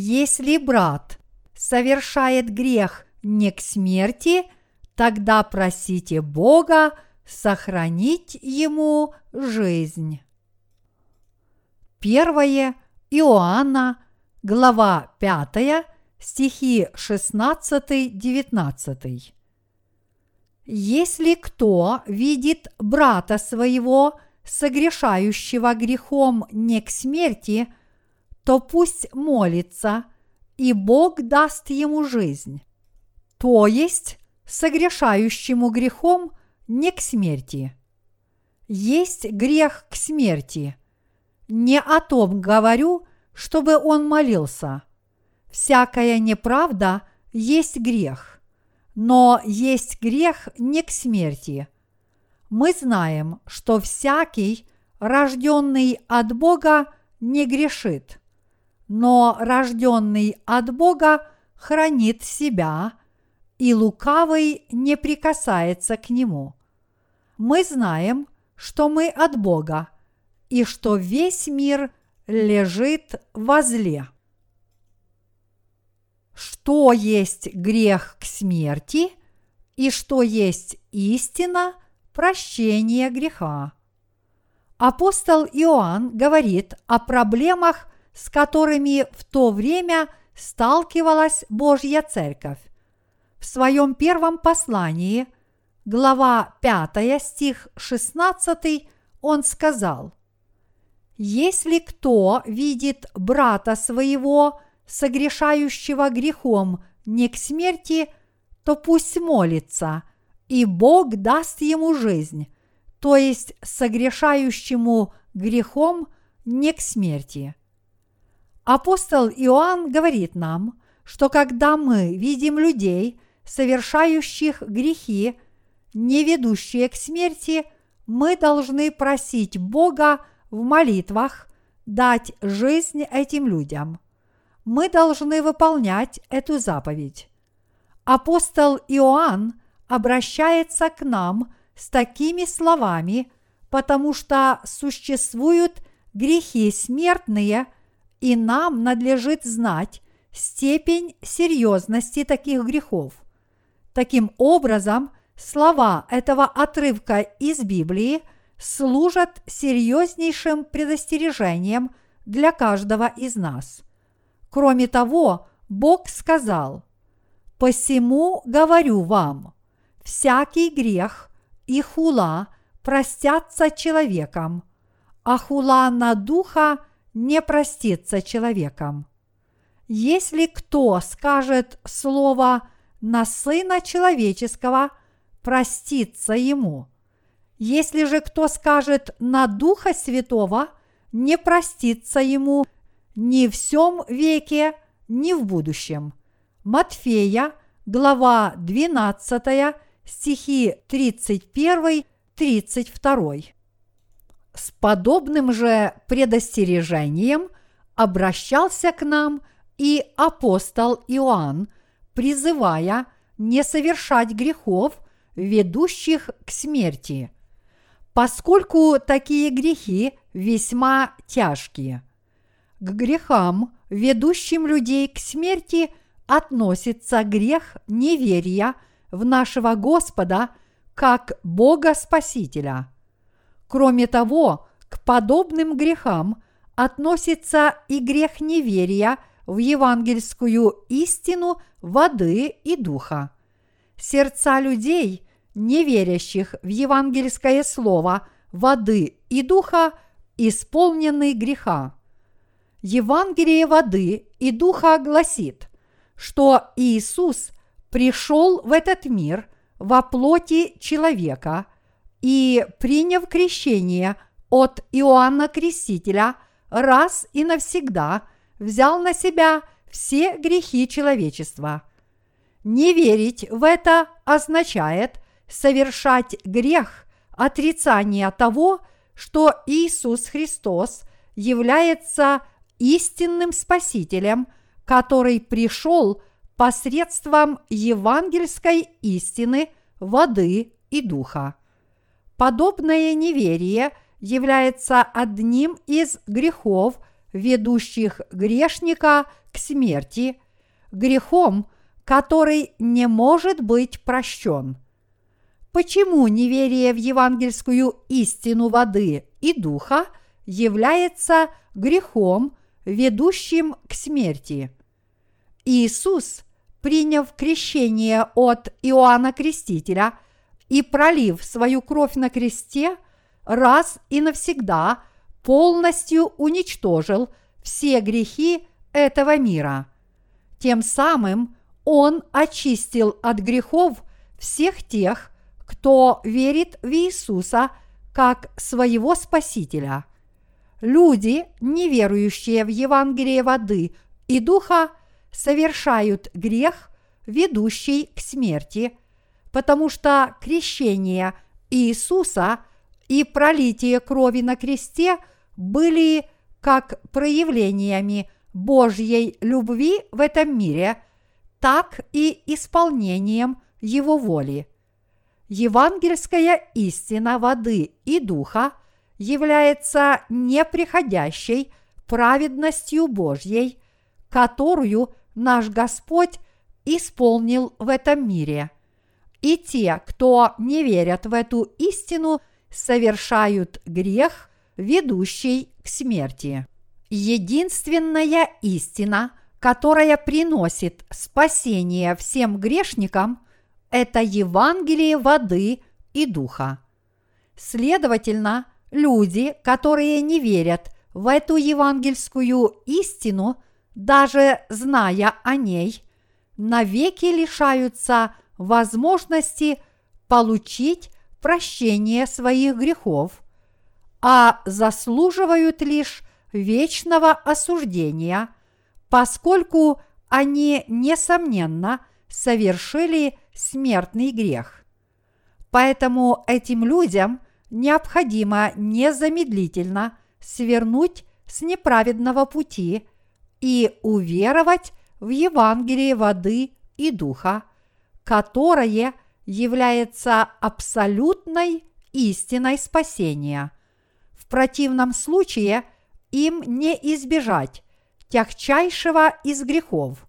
Если брат совершает грех не к смерти, тогда просите Бога сохранить ему жизнь. Первое Иоанна, глава 5, стихи 16-19. Если кто видит брата своего, согрешающего грехом не к смерти, то пусть молится, и Бог даст ему жизнь. То есть согрешающему грехом не к смерти. Есть грех к смерти. Не о том говорю, чтобы он молился. Всякая неправда есть грех но есть грех не к смерти. Мы знаем, что всякий, рожденный от Бога, не грешит, но рожденный от Бога хранит себя, и лукавый не прикасается к нему. Мы знаем, что мы от Бога, и что весь мир лежит во зле что есть грех к смерти и что есть истина прощения греха. Апостол Иоанн говорит о проблемах, с которыми в то время сталкивалась Божья Церковь. В своем первом послании, глава 5, стих 16, он сказал, «Если кто видит брата своего согрешающего грехом не к смерти, то пусть молится, и Бог даст ему жизнь, то есть согрешающему грехом не к смерти. Апостол Иоанн говорит нам, что когда мы видим людей, совершающих грехи, не ведущие к смерти, мы должны просить Бога в молитвах дать жизнь этим людям мы должны выполнять эту заповедь. Апостол Иоанн обращается к нам с такими словами, потому что существуют грехи смертные, и нам надлежит знать степень серьезности таких грехов. Таким образом, слова этого отрывка из Библии служат серьезнейшим предостережением для каждого из нас – Кроме того, Бог сказал, «Посему говорю вам, всякий грех и хула простятся человеком, а хула на духа не простится человеком. Если кто скажет слово на Сына Человеческого, простится ему. Если же кто скажет на Духа Святого, не простится ему – ни в всем веке, ни в будущем. Матфея, глава 12, стихи 31-32. С подобным же предостережением обращался к нам и апостол Иоанн, призывая не совершать грехов, ведущих к смерти, поскольку такие грехи весьма тяжкие – к грехам, ведущим людей к смерти, относится грех неверия в нашего Господа как Бога Спасителя. Кроме того, к подобным грехам относится и грех неверия в евангельскую истину воды и духа. Сердца людей, не верящих в евангельское слово воды и духа, исполнены греха. Евангелие воды и духа гласит, что Иисус пришел в этот мир во плоти человека и, приняв крещение от Иоанна Крестителя, раз и навсегда взял на себя все грехи человечества. Не верить в это означает совершать грех отрицания того, что Иисус Христос является истинным Спасителем, который пришел посредством евангельской истины, воды и духа. Подобное неверие является одним из грехов, ведущих грешника к смерти, грехом, который не может быть прощен. Почему неверие в евангельскую истину воды и духа является грехом, ведущим к смерти? Иисус, приняв крещение от Иоанна Крестителя и пролив свою кровь на кресте, раз и навсегда полностью уничтожил все грехи этого мира. Тем самым Он очистил от грехов всех тех, кто верит в Иисуса как своего Спасителя. Люди, не верующие в Евангелие воды и духа, совершают грех, ведущий к смерти, потому что крещение Иисуса и пролитие крови на кресте были как проявлениями Божьей любви в этом мире, так и исполнением Его воли. Евангельская истина воды и духа является неприходящей праведностью Божьей, которую наш Господь исполнил в этом мире. И те, кто не верят в эту истину, совершают грех, ведущий к смерти. Единственная истина, которая приносит спасение всем грешникам, это Евангелие воды и духа. Следовательно, люди, которые не верят в эту евангельскую истину, даже зная о ней, навеки лишаются возможности получить прощение своих грехов, а заслуживают лишь вечного осуждения, поскольку они, несомненно, совершили смертный грех. Поэтому этим людям необходимо незамедлительно свернуть с неправедного пути и уверовать в Евангелие воды и духа, которое является абсолютной истиной спасения. В противном случае им не избежать тягчайшего из грехов.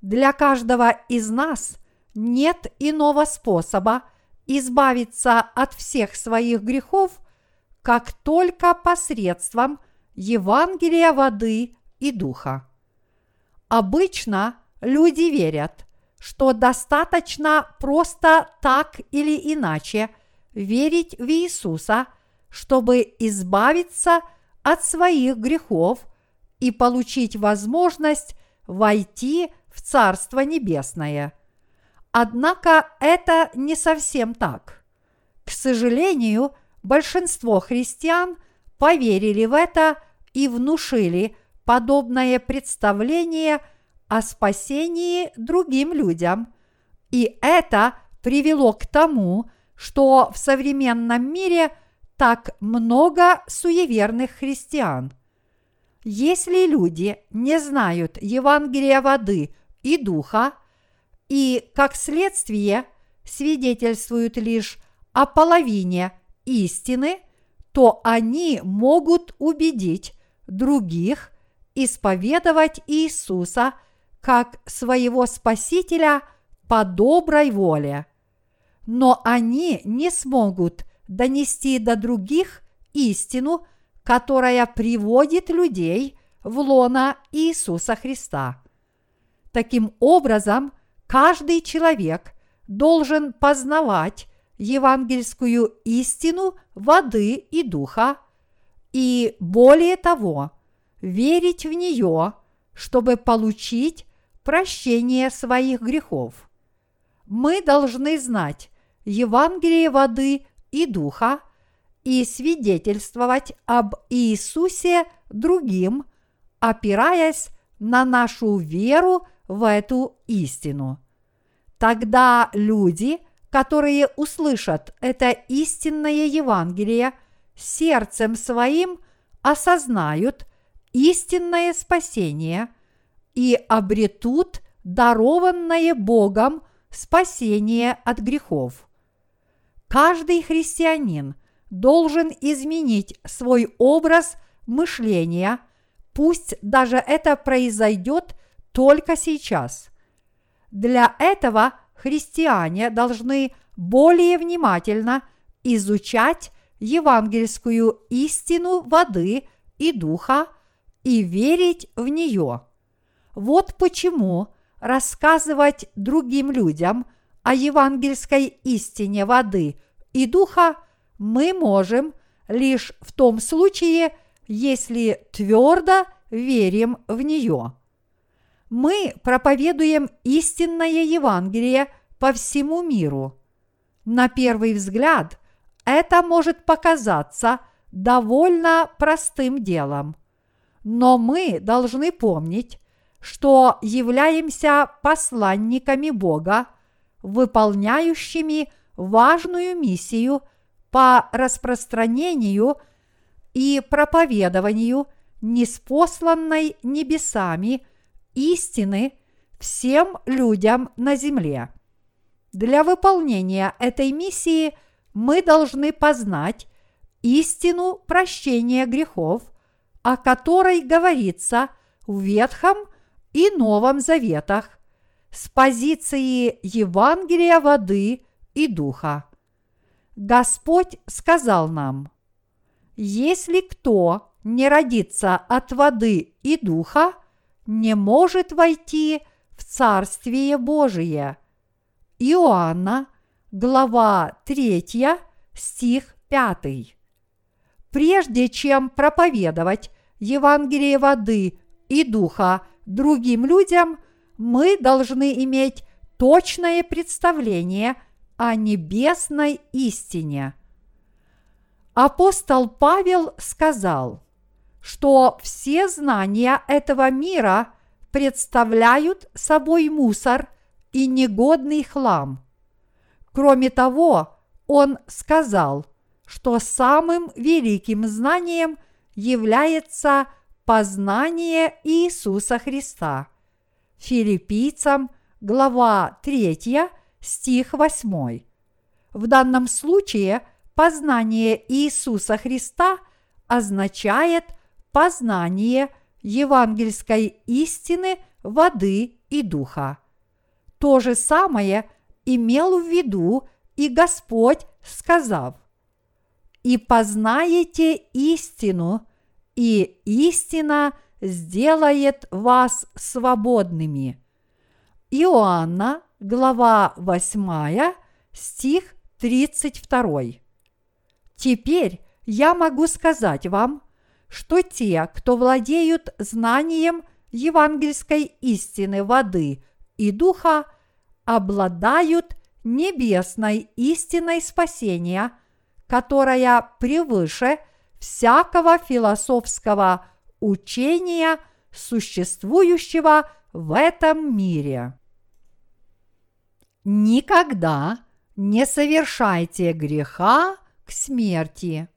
Для каждого из нас нет иного способа избавиться от всех своих грехов, как только посредством Евангелия воды и духа. Обычно люди верят, что достаточно просто так или иначе верить в Иисуса, чтобы избавиться от своих грехов и получить возможность войти в Царство Небесное. Однако это не совсем так. К сожалению, большинство христиан поверили в это и внушили подобное представление о спасении другим людям, и это привело к тому, что в современном мире так много суеверных христиан. Если люди не знают Евангелия воды и духа, и, как следствие, свидетельствуют лишь о половине истины, то они могут убедить других исповедовать Иисуса как своего Спасителя по доброй воле. Но они не смогут донести до других истину, которая приводит людей в лона Иисуса Христа. Таким образом, каждый человек должен познавать евангельскую истину воды и духа, и более того, верить в нее, чтобы получить прощение своих грехов. Мы должны знать Евангелие воды и духа и свидетельствовать об Иисусе другим, опираясь на нашу веру в эту истину. Тогда люди, которые услышат это истинное Евангелие, сердцем своим осознают истинное спасение и обретут дарованное Богом спасение от грехов. Каждый христианин должен изменить свой образ мышления, пусть даже это произойдет – только сейчас. Для этого христиане должны более внимательно изучать евангельскую истину воды и духа и верить в нее. Вот почему рассказывать другим людям о евангельской истине воды и духа мы можем лишь в том случае, если твердо верим в нее. Мы проповедуем истинное Евангелие по всему миру. На первый взгляд это может показаться довольно простым делом. Но мы должны помнить, что являемся посланниками Бога, выполняющими важную миссию по распространению и проповедованию неспосланной небесами истины всем людям на земле. Для выполнения этой миссии мы должны познать истину прощения грехов, о которой говорится в Ветхом и Новом Заветах с позиции Евангелия воды и духа. Господь сказал нам, если кто не родится от воды и духа, не может войти в Царствие Божие. Иоанна, глава 3, стих 5. Прежде чем проповедовать Евангелие воды и духа другим людям, мы должны иметь точное представление о небесной истине. Апостол Павел сказал, что все знания этого мира представляют собой мусор и негодный хлам. Кроме того, он сказал, что самым великим знанием является познание Иисуса Христа. Филиппийцам, глава 3, стих 8. В данном случае познание Иисуса Христа означает познание евангельской истины воды и духа. То же самое имел в виду и Господь, сказав, «И познаете истину, и истина сделает вас свободными». Иоанна, глава 8, стих 32. Теперь я могу сказать вам, что те, кто владеют знанием евангельской истины воды и духа, обладают небесной истиной спасения, которая превыше всякого философского учения, существующего в этом мире. Никогда не совершайте греха к смерти.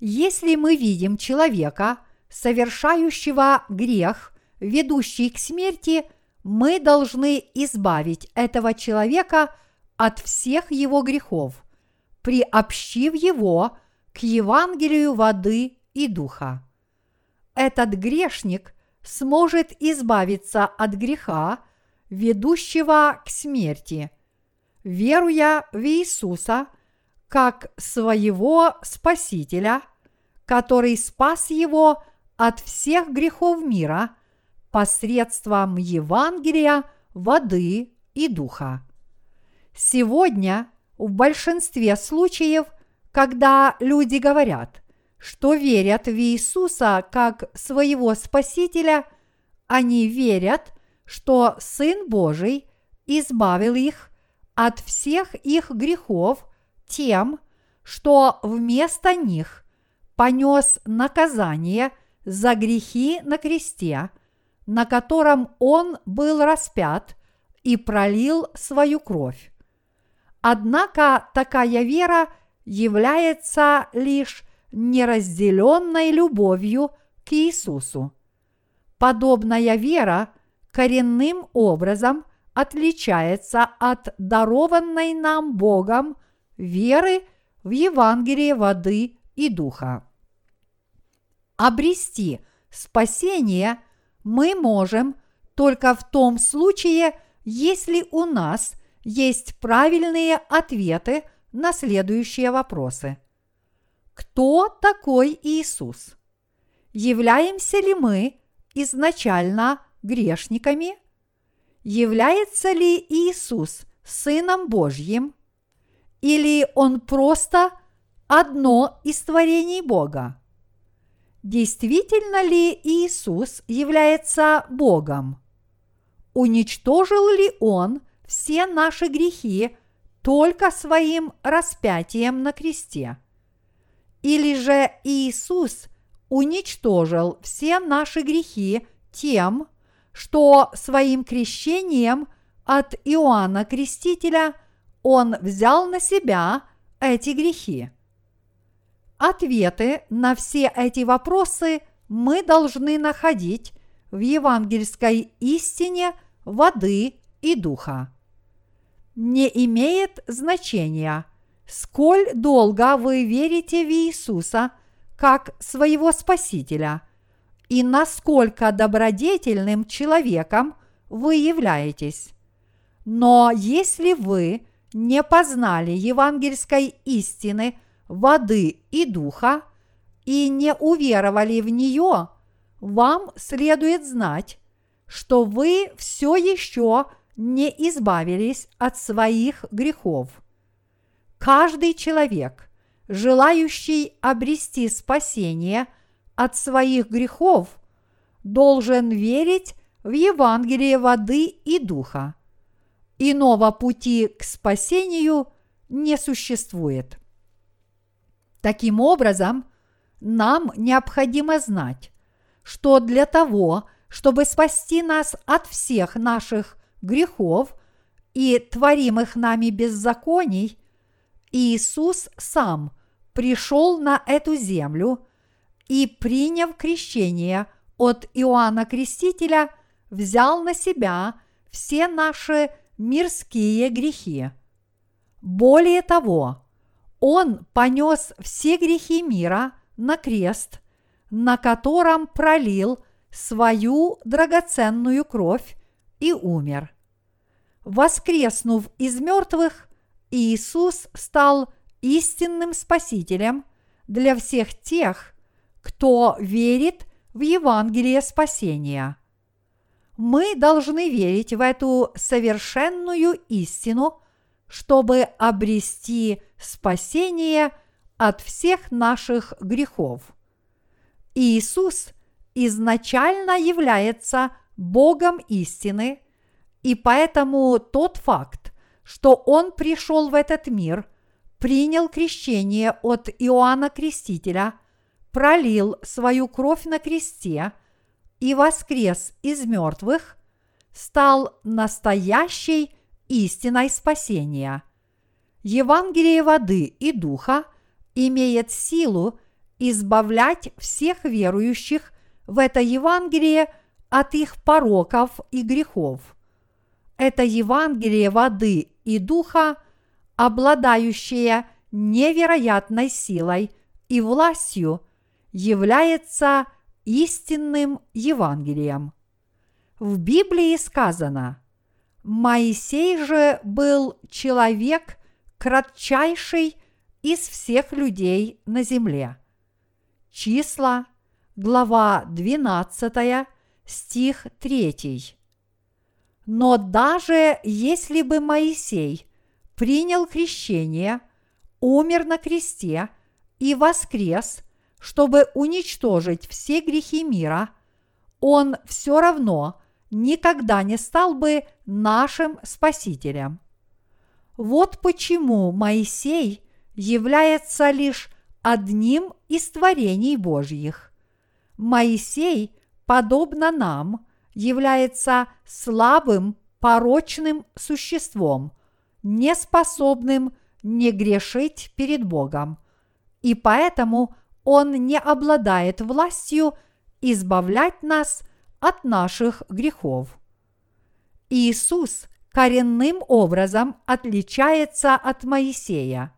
Если мы видим человека, совершающего грех, ведущий к смерти, мы должны избавить этого человека от всех его грехов, приобщив его к Евангелию воды и духа. Этот грешник сможет избавиться от греха, ведущего к смерти, веруя в Иисуса – как своего Спасителя, который спас его от всех грехов мира посредством Евангелия, воды и духа. Сегодня в большинстве случаев, когда люди говорят, что верят в Иисуса как своего Спасителя, они верят, что Сын Божий избавил их от всех их грехов тем, что вместо них понес наказание за грехи на кресте, на котором он был распят и пролил свою кровь. Однако такая вера является лишь неразделенной любовью к Иисусу. Подобная вера коренным образом отличается от дарованной нам Богом – веры в Евангелие воды и духа. Обрести спасение мы можем только в том случае, если у нас есть правильные ответы на следующие вопросы. Кто такой Иисус? Являемся ли мы изначально грешниками? Является ли Иисус Сыном Божьим? Или Он просто одно из творений Бога? Действительно ли Иисус является Богом? Уничтожил ли Он все наши грехи только своим распятием на кресте? Или же Иисус уничтожил все наши грехи тем, что своим крещением от Иоанна Крестителя Он взял на себя эти грехи? Ответы на все эти вопросы мы должны находить в евангельской истине воды и духа. Не имеет значения, сколь долго вы верите в Иисуса как своего Спасителя и насколько добродетельным человеком вы являетесь. Но если вы не познали евангельской истины – воды и духа и не уверовали в нее, вам следует знать, что вы все еще не избавились от своих грехов. Каждый человек, желающий обрести спасение от своих грехов, должен верить в Евангелие воды и духа. Иного пути к спасению не существует. Таким образом, нам необходимо знать, что для того, чтобы спасти нас от всех наших грехов и творимых нами беззаконий, Иисус сам пришел на эту землю и, приняв крещение от Иоанна Крестителя, взял на себя все наши мирские грехи. Более того, он понес все грехи мира на крест, на котором пролил свою драгоценную кровь и умер. Воскреснув из мертвых, Иисус стал истинным Спасителем для всех тех, кто верит в Евангелие спасения. Мы должны верить в эту совершенную истину – чтобы обрести спасение от всех наших грехов. Иисус изначально является Богом истины, и поэтому тот факт, что Он пришел в этот мир, принял крещение от Иоанна Крестителя, пролил свою кровь на кресте и воскрес из мертвых, стал настоящей истиной спасения. Евангелие воды и духа имеет силу избавлять всех верующих в это Евангелие от их пороков и грехов. Это Евангелие воды и духа, обладающее невероятной силой и властью, является истинным Евангелием. В Библии сказано – Моисей же был человек кратчайший из всех людей на земле. Числа, глава 12, стих 3. Но даже если бы Моисей принял крещение, умер на кресте и воскрес, чтобы уничтожить все грехи мира, он все равно – никогда не стал бы нашим Спасителем. Вот почему Моисей является лишь одним из творений Божьих. Моисей, подобно нам, является слабым, порочным существом, неспособным не грешить перед Богом, и поэтому он не обладает властью избавлять нас от наших грехов. Иисус коренным образом отличается от Моисея.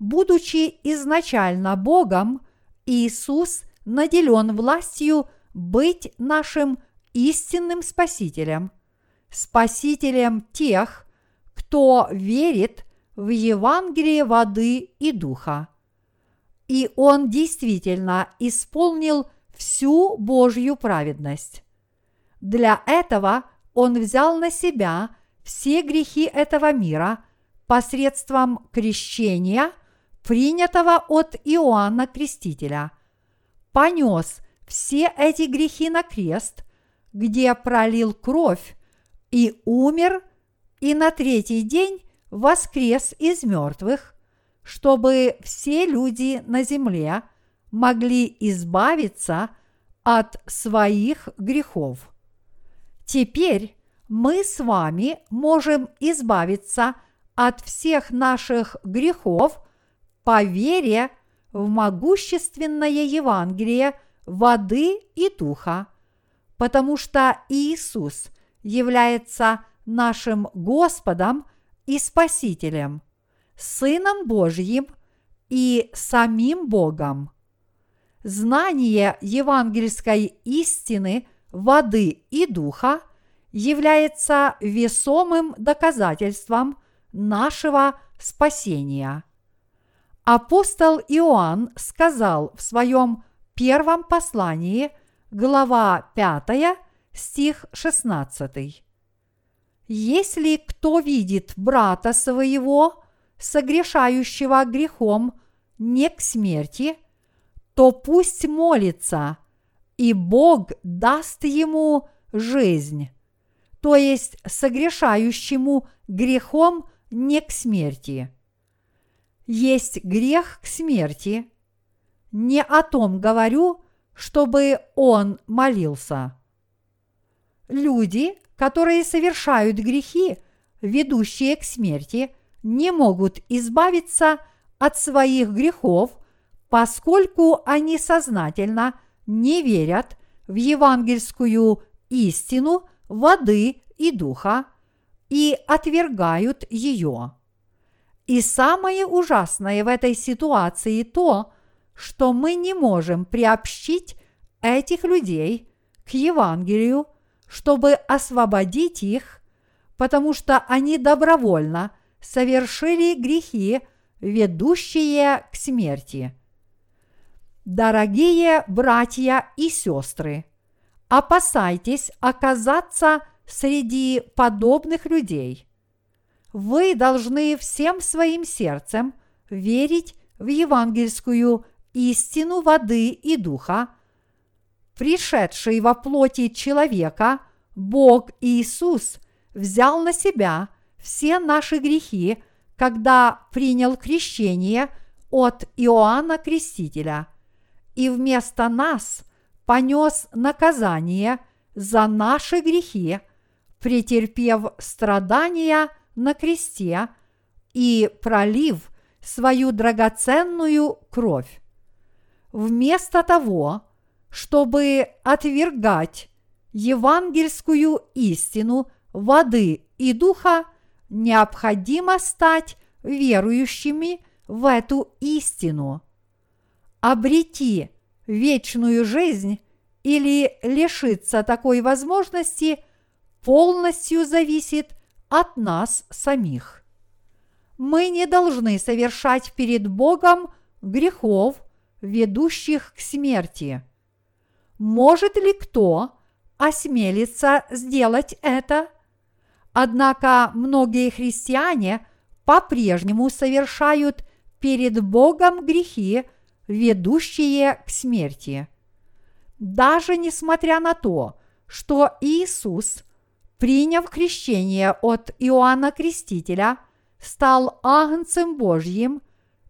Будучи изначально Богом, Иисус наделен властью быть нашим истинным Спасителем, Спасителем тех, кто верит в Евангелие воды и духа. И он действительно исполнил всю Божью праведность. Для этого он взял на себя все грехи этого мира посредством крещения, принятого от Иоанна Крестителя, понес все эти грехи на крест, где пролил кровь и умер, и на третий день воскрес из мертвых, чтобы все люди на земле могли избавиться от своих грехов. Теперь мы с вами можем избавиться от всех наших грехов по вере в могущественное Евангелие воды и духа, потому что Иисус является нашим Господом и Спасителем, Сыном Божьим и самим Богом. Знание евангельской истины воды и духа является весомым доказательством нашего спасения. Апостол Иоанн сказал в своем первом послании, глава 5, стих 16. Если кто видит брата своего, согрешающего грехом не к смерти, то пусть молится, и Бог даст ему жизнь, то есть согрешающему грехом не к смерти. Есть грех к смерти. Не о том говорю, чтобы он молился. Люди, которые совершают грехи, ведущие к смерти, не могут избавиться от своих грехов, поскольку они сознательно не верят в евангельскую истину воды и духа и отвергают ее. И самое ужасное в этой ситуации то, что мы не можем приобщить этих людей к Евангелию чтобы освободить их, потому что они добровольно совершили грехи, ведущие к смерти. Дорогие братья и сестры, опасайтесь оказаться среди подобных людей. Вы должны всем своим сердцем верить в евангельскую истину воды и духа, пришедший во плоти человека, Бог Иисус взял на себя все наши грехи, когда принял крещение от Иоанна Крестителя, и вместо нас понес наказание за наши грехи, претерпев страдания на кресте и пролив свою драгоценную кровь. Вместо того, чтобы отвергать евангельскую истину воды и духа, необходимо стать верующими в эту истину. Обрети вечную жизнь или лишиться такой возможности полностью зависит от нас самих. Мы не должны совершать перед Богом грехов, ведущих к смерти – может ли кто осмелиться сделать это? Однако многие христиане по-прежнему совершают перед Богом грехи, ведущие к смерти. Даже несмотря на то, что Иисус, приняв крещение от Иоанна Крестителя, стал агнцем Божьим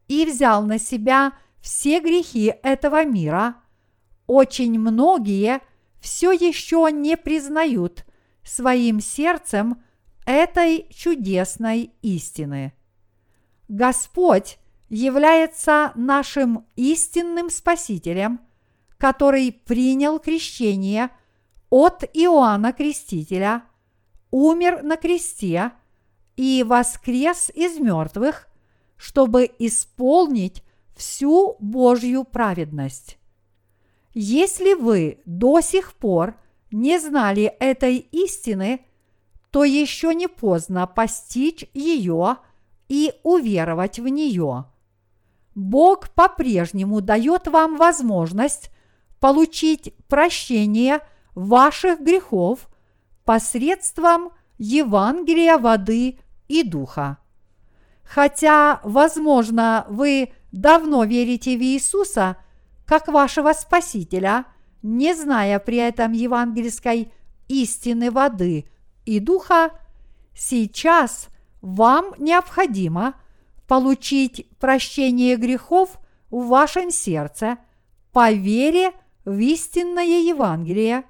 и взял на себя все грехи этого мира – очень многие все еще не признают своим сердцем этой чудесной истины. Господь является нашим истинным Спасителем, который принял крещение от Иоанна Крестителя, умер на кресте и воскрес из мертвых, чтобы исполнить всю Божью праведность. Если вы до сих пор не знали этой истины, то еще не поздно постичь ее и уверовать в нее. Бог по-прежнему дает вам возможность получить прощение ваших грехов посредством Евангелия воды и духа. Хотя, возможно, вы давно верите в Иисуса как вашего Спасителя, не зная при этом евангельской истины воды и духа, сейчас вам необходимо получить прощение грехов в вашем сердце по вере в истинное Евангелие,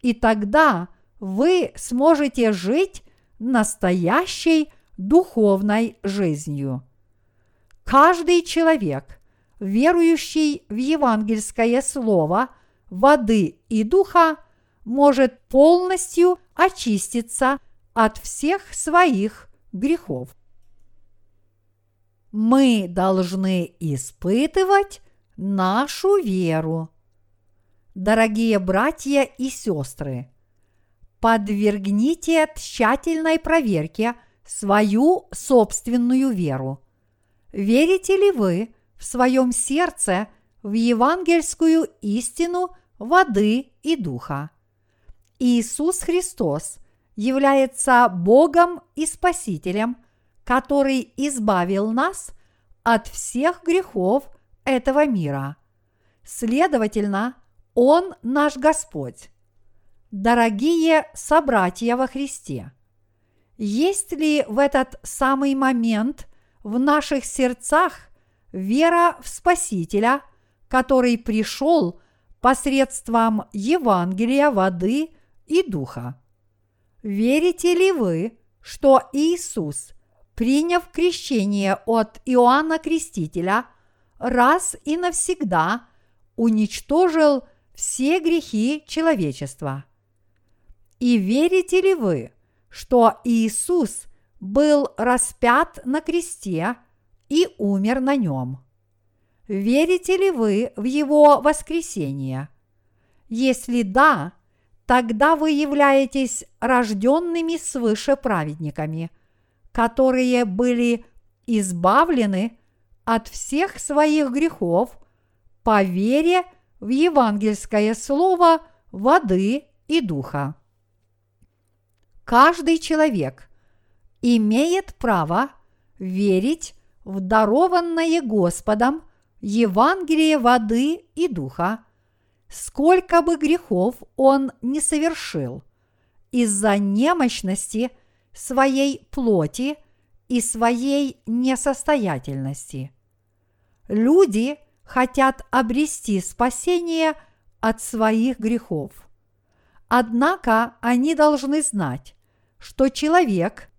и тогда вы сможете жить настоящей духовной жизнью. Каждый человек, верующий в евангельское слово воды и духа, может полностью очиститься от всех своих грехов. Мы должны испытывать нашу веру. Дорогие братья и сестры, подвергните тщательной проверке свою собственную веру. Верите ли вы в своем сердце в евангельскую истину воды и духа? Иисус Христос является Богом и Спасителем, который избавил нас от всех грехов этого мира. Следовательно, Он наш Господь. Дорогие собратья во Христе, есть ли в этот самый момент в наших сердцах вера в Спасителя, который пришел посредством Евангелия воды и духа? Верите ли вы, что Иисус, приняв крещение от Иоанна Крестителя, раз и навсегда уничтожил все грехи человечества? И верите ли вы, что Иисус был распят на кресте и умер на нем? Верите ли вы в Его воскресение? Если да, тогда вы являетесь рожденными свыше праведниками, которые были избавлены от всех своих грехов по вере в евангельское слово воды и духа. Каждый человек имеет право верить в дарованное Господом Евангелие воды и духа, сколько бы грехов он не совершил, из-за немощности своей плоти и своей несостоятельности. Люди хотят обрести спасение от своих грехов. Однако они должны знать, что человек,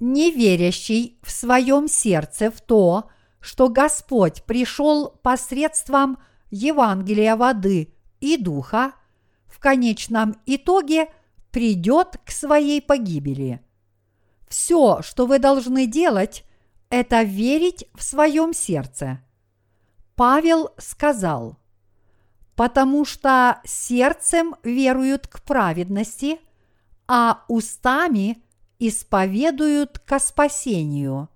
не верящий в своем сердце в то, что Господь пришел посредством Евангелия воды и духа, в конечном итоге придет к своей погибели. Все, что вы должны делать, это верить в своем сердце. Павел сказал, потому что сердцем веруют к праведности – а устами исповедуют ко спасению.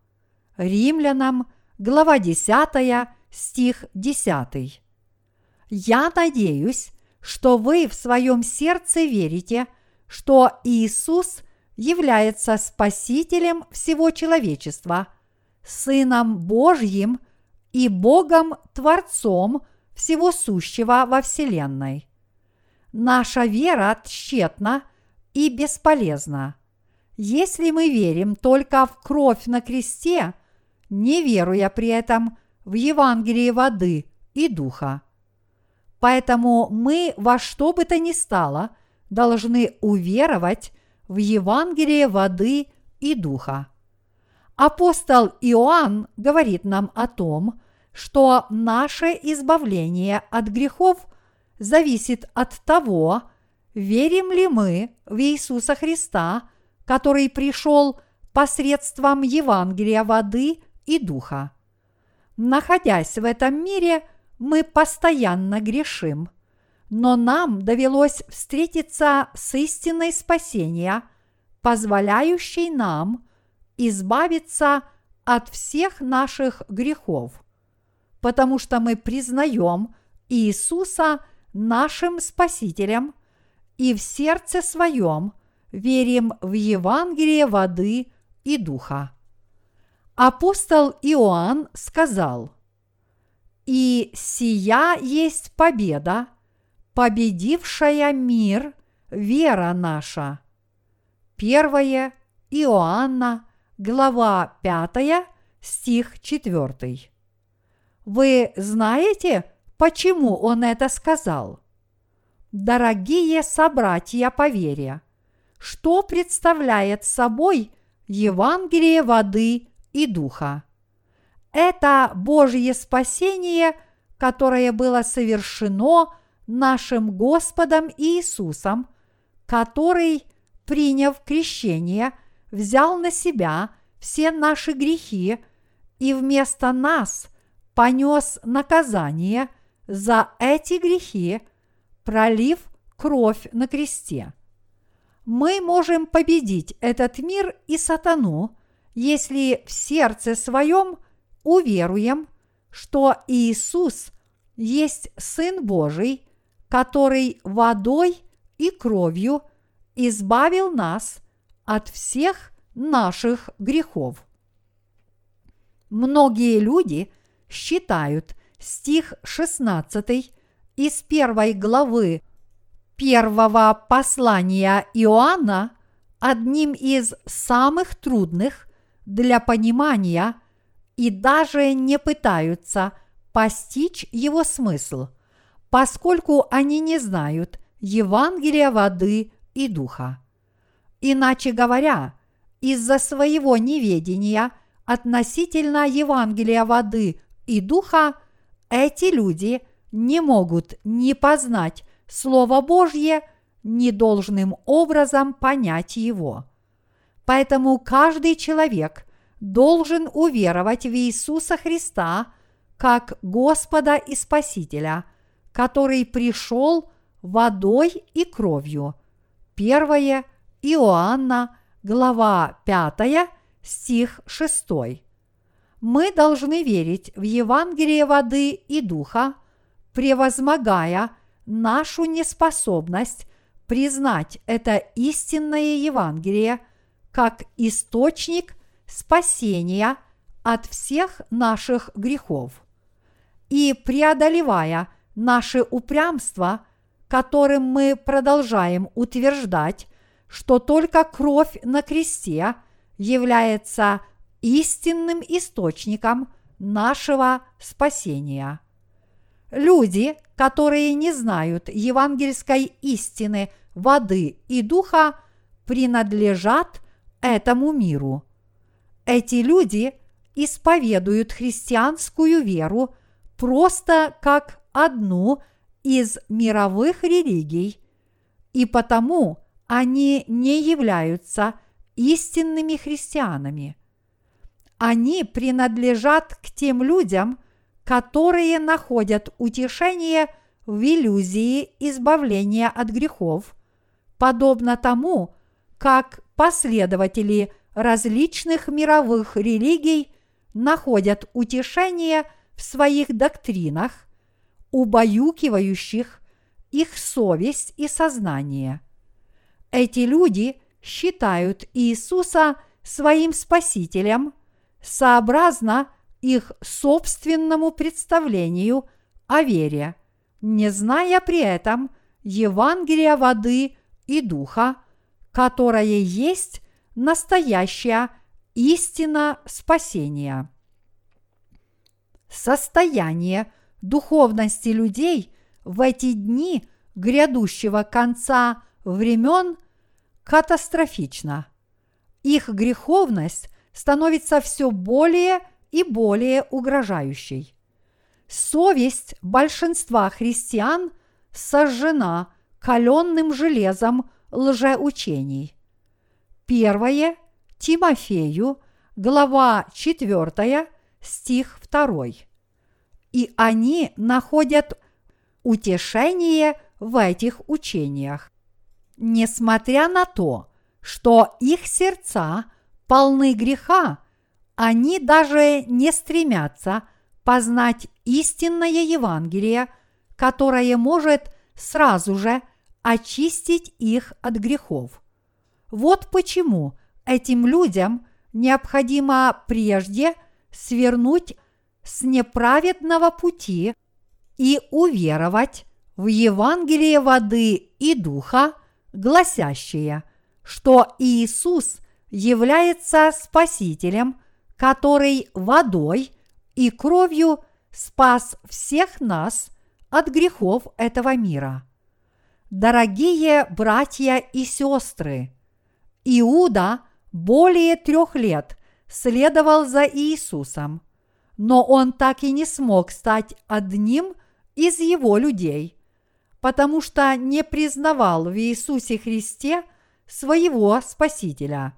Римлянам, глава 10, стих 10. Я надеюсь, что вы в своем сердце верите, что Иисус является Спасителем всего человечества, Сыном Божьим и Богом Творцом всего сущего во Вселенной. Наша вера тщетна – и бесполезно. Если мы верим только в кровь на кресте, не веруя при этом в Евангелие воды и духа. Поэтому мы во что бы то ни стало должны уверовать в Евангелие воды и духа. Апостол Иоанн говорит нам о том, что наше избавление от грехов зависит от того, верим ли мы в Иисуса Христа, который пришел посредством Евангелия воды и духа. Находясь в этом мире, мы постоянно грешим. но нам довелось встретиться с истинной спасения, позволяющей нам избавиться от всех наших грехов, потому что мы признаем Иисуса нашим Спасителем и в сердце своем верим в Евангелие воды и духа. Апостол Иоанн сказал, «И сия есть победа, победившая мир, вера наша». Первое Иоанна, глава 5, стих 4. Вы знаете, почему он это сказал? Дорогие собратья по вере, что представляет собой Евангелие воды и духа? Это Божье спасение, которое было совершено нашим Господом Иисусом, который, приняв крещение, взял на себя все наши грехи и вместо нас понес наказание за эти грехи, пролив кровь на кресте. Мы можем победить этот мир и сатану, если в сердце своем уверуем, что Иисус есть Сын Божий, который водой и кровью избавил нас от всех наших грехов. Многие люди считают стих 16 из первой главы первого послания Иоанна одним из самых трудных для понимания и даже не пытаются постичь его смысл, поскольку они не знают Евангелия воды и духа. Иначе говоря, из-за своего неведения относительно Евангелия воды и духа эти люди не могут ни познать Слово Божье, ни должным образом понять его. Поэтому каждый человек должен уверовать в Иисуса Христа как Господа и Спасителя, который пришел водой и кровью. Первое Иоанна, глава 5, стих 6. Мы должны верить в Евангелие воды и духа – превозмогая нашу неспособность признать это истинное Евангелие как источник спасения от всех наших грехов. И преодолевая наше упрямство, которым мы продолжаем утверждать, что только кровь на кресте является истинным источником нашего спасения. Люди, которые не знают евангельской истины воды и духа, принадлежат этому миру. Эти люди исповедуют христианскую веру просто как одну из мировых религий, и потому они не являются истинными христианами. Они принадлежат к тем людям, которые находят утешение в иллюзии избавления от грехов, подобно тому, как последователи различных мировых религий находят утешение в своих доктринах, убаюкивающих их совесть и сознание. Эти люди считают Иисуса своим Спасителем сообразно их собственному представлению о вере, не зная при этом Евангелия воды и духа, которое есть настоящая истина спасения. Состояние духовности людей в эти дни грядущего конца времен катастрофично. Их греховность становится все более и более угрожающей. Совесть большинства христиан сожжена каленным железом лжеучений. Первое Тимофею, глава 4, стих 2. И они находят утешение в этих учениях. Несмотря на то, что их сердца полны греха, они даже не стремятся познать истинное Евангелие, которое может сразу же очистить их от грехов. Вот почему этим людям необходимо прежде свернуть с неправедного пути и уверовать в Евангелие воды и духа, гласящее, что Иисус является Спасителем, который водой и кровью спас всех нас от грехов этого мира. Дорогие братья и сестры, Иуда более трех лет следовал за Иисусом, но он так и не смог стать одним из его людей, потому что не признавал в Иисусе Христе своего Спасителя.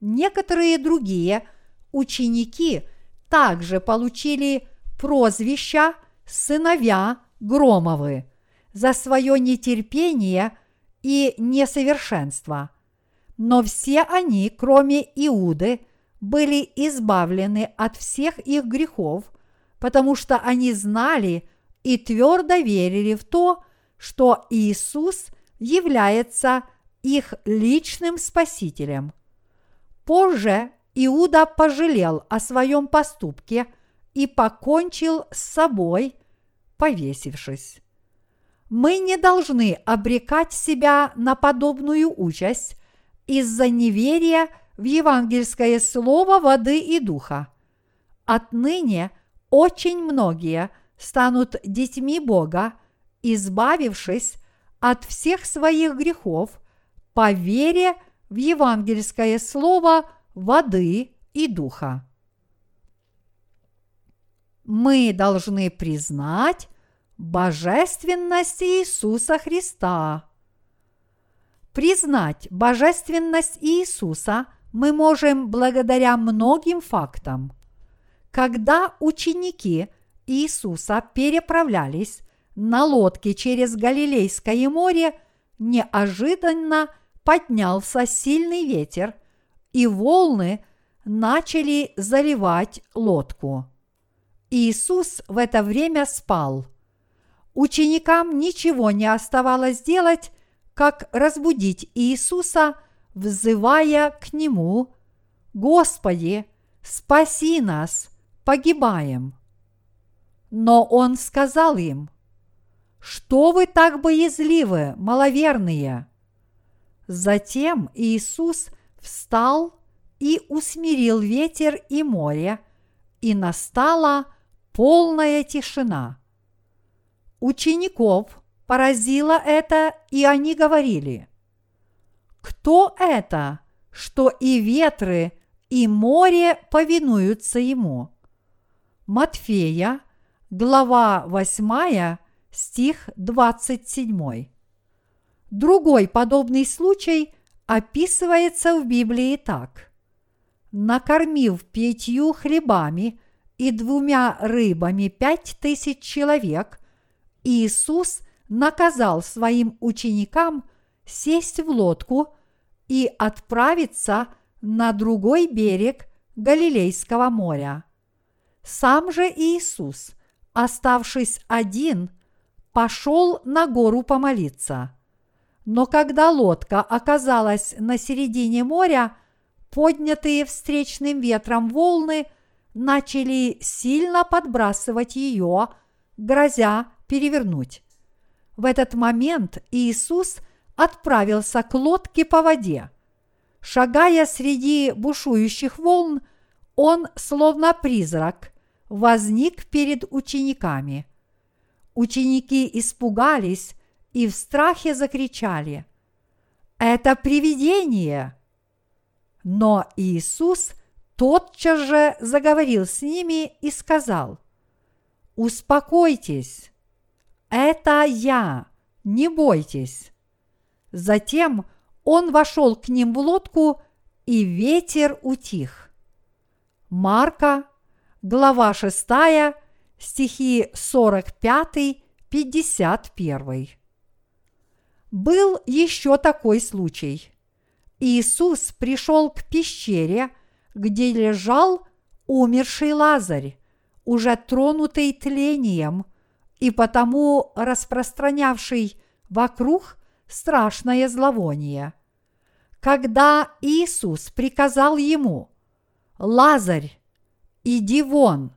Некоторые другие ученики также получили прозвища «сыновья Громовы» за свое нетерпение и несовершенство. Но все они, кроме Иуды, были избавлены от всех их грехов, потому что они знали и твердо верили в то, что Иисус является их личным спасителем. Позже Иуда пожалел о своем поступке и покончил с собой, повесившись. Мы не должны обрекать себя на подобную участь из-за неверия в евангельское слово воды и духа. Отныне очень многие станут детьми Бога, избавившись от всех своих грехов по вере в евангельское слово воды и духа. Мы должны признать божественность Иисуса Христа. Признать божественность Иисуса мы можем благодаря многим фактам. Когда ученики Иисуса переправлялись на лодке через Галилейское море, неожиданно поднялся сильный ветер, и волны начали заливать лодку. Иисус в это время спал. Ученикам ничего не оставалось делать, как разбудить Иисуса, взывая к Нему «Господи, спаси нас, погибаем!» Но Он сказал им – что вы так боязливы, маловерные? Затем Иисус встал и усмирил ветер и море, и настала полная тишина. Учеников поразило это, и они говорили, «Кто это, что и ветры, и море повинуются ему?» Матфея, глава 8, стих 27. Другой подобный случай описывается в Библии так. Накормив пятью хлебами и двумя рыбами пять тысяч человек, Иисус наказал своим ученикам сесть в лодку и отправиться на другой берег Галилейского моря. Сам же Иисус, оставшись один, пошел на гору помолиться. Но когда лодка оказалась на середине моря, поднятые встречным ветром волны начали сильно подбрасывать ее, грозя перевернуть. В этот момент Иисус отправился к лодке по воде. Шагая среди бушующих волн, он, словно призрак, возник перед учениками. Ученики испугались и в страхе закричали «Это привидение!» Но Иисус тотчас же заговорил с ними и сказал «Успокойтесь, это я, не бойтесь». Затем он вошел к ним в лодку, и ветер утих. Марка, глава 6, стихи 45-51. Был еще такой случай. Иисус пришел к пещере, где лежал умерший Лазарь, уже тронутый тлением и потому распространявший вокруг страшное зловоние. Когда Иисус приказал ему «Лазарь, иди вон!»,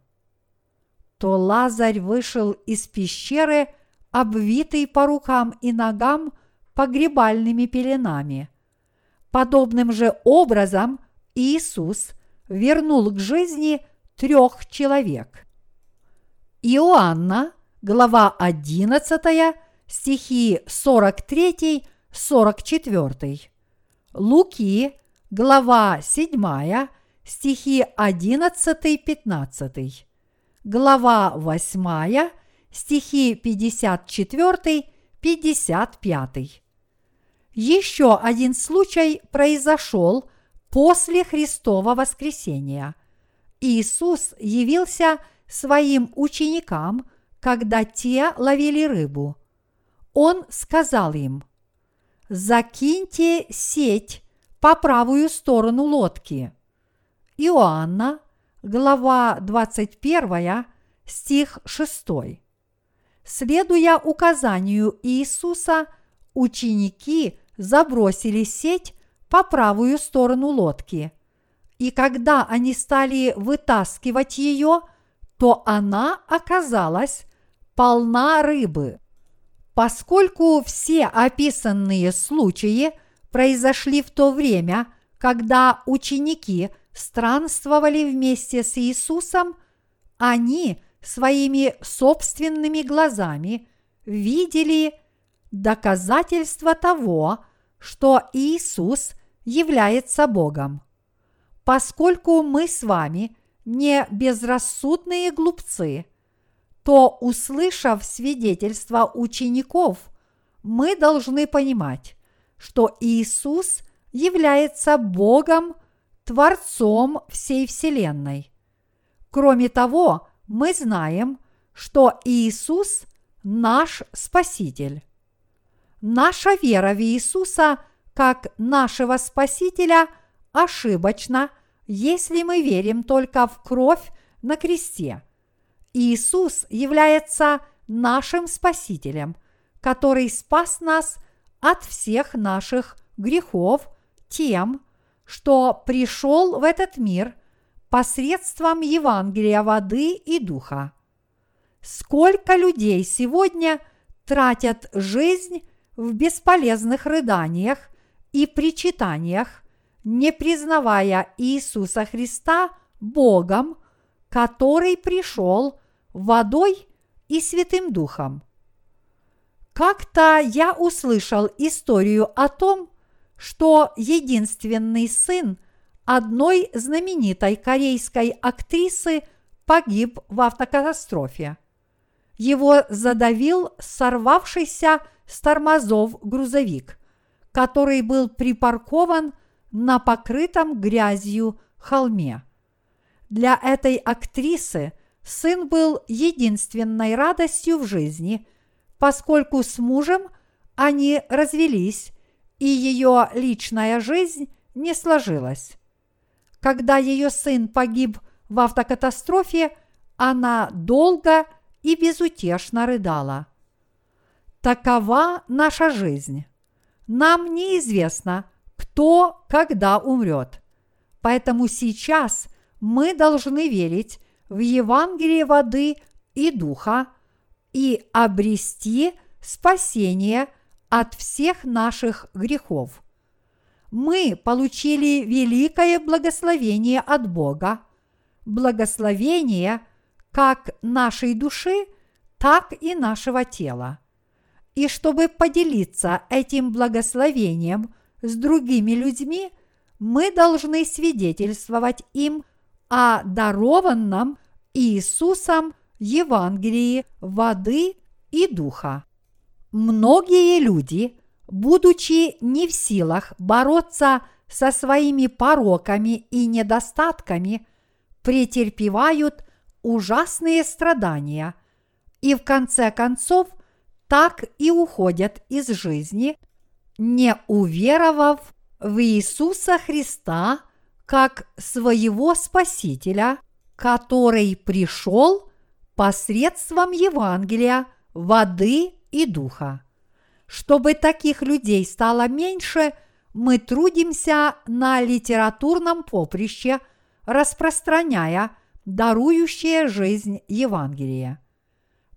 то Лазарь вышел из пещеры, обвитый по рукам и ногам погребальными пеленами. Подобным же образом Иисус вернул к жизни трех человек. Иоанна, глава 11, стихи 43-44. Луки, глава 7, стихи 11-15. Глава 8, стихи 54-55. Еще один случай произошел после Христова воскресения. Иисус явился своим ученикам, когда те ловили рыбу. Он сказал им, «Закиньте сеть по правую сторону лодки». Иоанна, глава 21, стих 6. Следуя указанию Иисуса, ученики забросили сеть по правую сторону лодки. И когда они стали вытаскивать ее, то она оказалась полна рыбы. Поскольку все описанные случаи произошли в то время, когда ученики странствовали вместе с Иисусом, они своими собственными глазами видели доказательство того, что Иисус является Богом. Поскольку мы с вами не безрассудные глупцы, то, услышав свидетельства учеников, мы должны понимать, что Иисус является Богом, Творцом всей Вселенной. Кроме того, мы знаем, что Иисус – наш Спаситель. Наша вера в Иисуса как нашего Спасителя ошибочна, если мы верим только в кровь на кресте. Иисус является нашим Спасителем, который спас нас от всех наших грехов тем, что пришел в этот мир посредством Евангелия воды и духа. Сколько людей сегодня тратят жизнь в бесполезных рыданиях и причитаниях, не признавая Иисуса Христа Богом, который пришел водой и Святым Духом. Как-то я услышал историю о том, что единственный сын одной знаменитой корейской актрисы погиб в автокатастрофе. Его задавил сорвавшийся с тормозов грузовик, который был припаркован на покрытом грязью холме. Для этой актрисы сын был единственной радостью в жизни, поскольку с мужем они развелись, и ее личная жизнь не сложилась. Когда ее сын погиб в автокатастрофе, она долго и безутешно рыдала. Такова наша жизнь. Нам неизвестно, кто когда умрет. Поэтому сейчас мы должны верить в Евангелие воды и духа и обрести спасение от всех наших грехов. Мы получили великое благословение от Бога, благословение как нашей души, так и нашего тела и чтобы поделиться этим благословением с другими людьми, мы должны свидетельствовать им о дарованном Иисусом Евангелии воды и духа. Многие люди, будучи не в силах бороться со своими пороками и недостатками, претерпевают ужасные страдания и в конце концов – так и уходят из жизни, не уверовав в Иисуса Христа как своего Спасителя, который пришел посредством Евангелия, воды и духа. Чтобы таких людей стало меньше, мы трудимся на литературном поприще, распространяя дарующее жизнь Евангелие.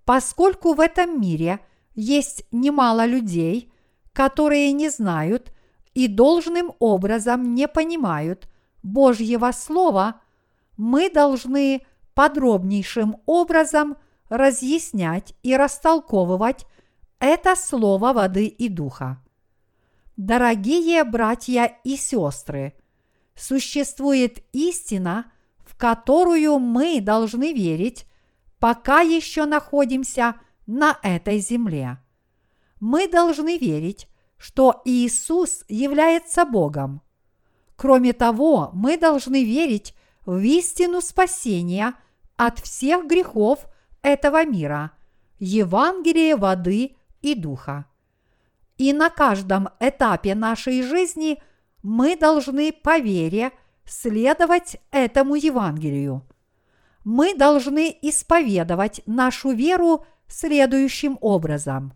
Поскольку в этом мире есть немало людей, которые не знают и должным образом не понимают Божьего Слова, мы должны подробнейшим образом разъяснять и растолковывать это слово воды и духа. Дорогие братья и сестры, существует истина, в которую мы должны верить, пока еще находимся на этой земле. Мы должны верить, что Иисус является Богом. Кроме того, мы должны верить в истину спасения от всех грехов этого мира, Евангелие воды и духа. И на каждом этапе нашей жизни мы должны по вере следовать этому Евангелию. Мы должны исповедовать нашу веру следующим образом.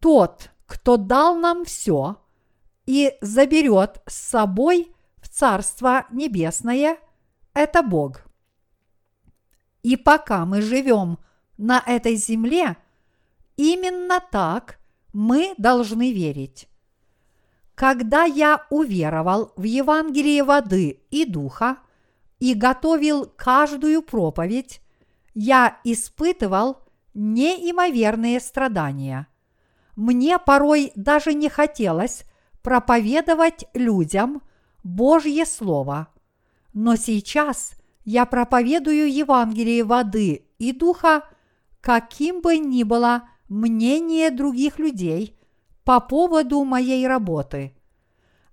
Тот, кто дал нам все и заберет с собой в Царство Небесное, это Бог. И пока мы живем на этой земле, именно так мы должны верить. Когда я уверовал в Евангелие воды и духа и готовил каждую проповедь, я испытывал неимоверные страдания. Мне порой даже не хотелось проповедовать людям Божье Слово. Но сейчас я проповедую Евангелие воды и духа, каким бы ни было мнение других людей по поводу моей работы.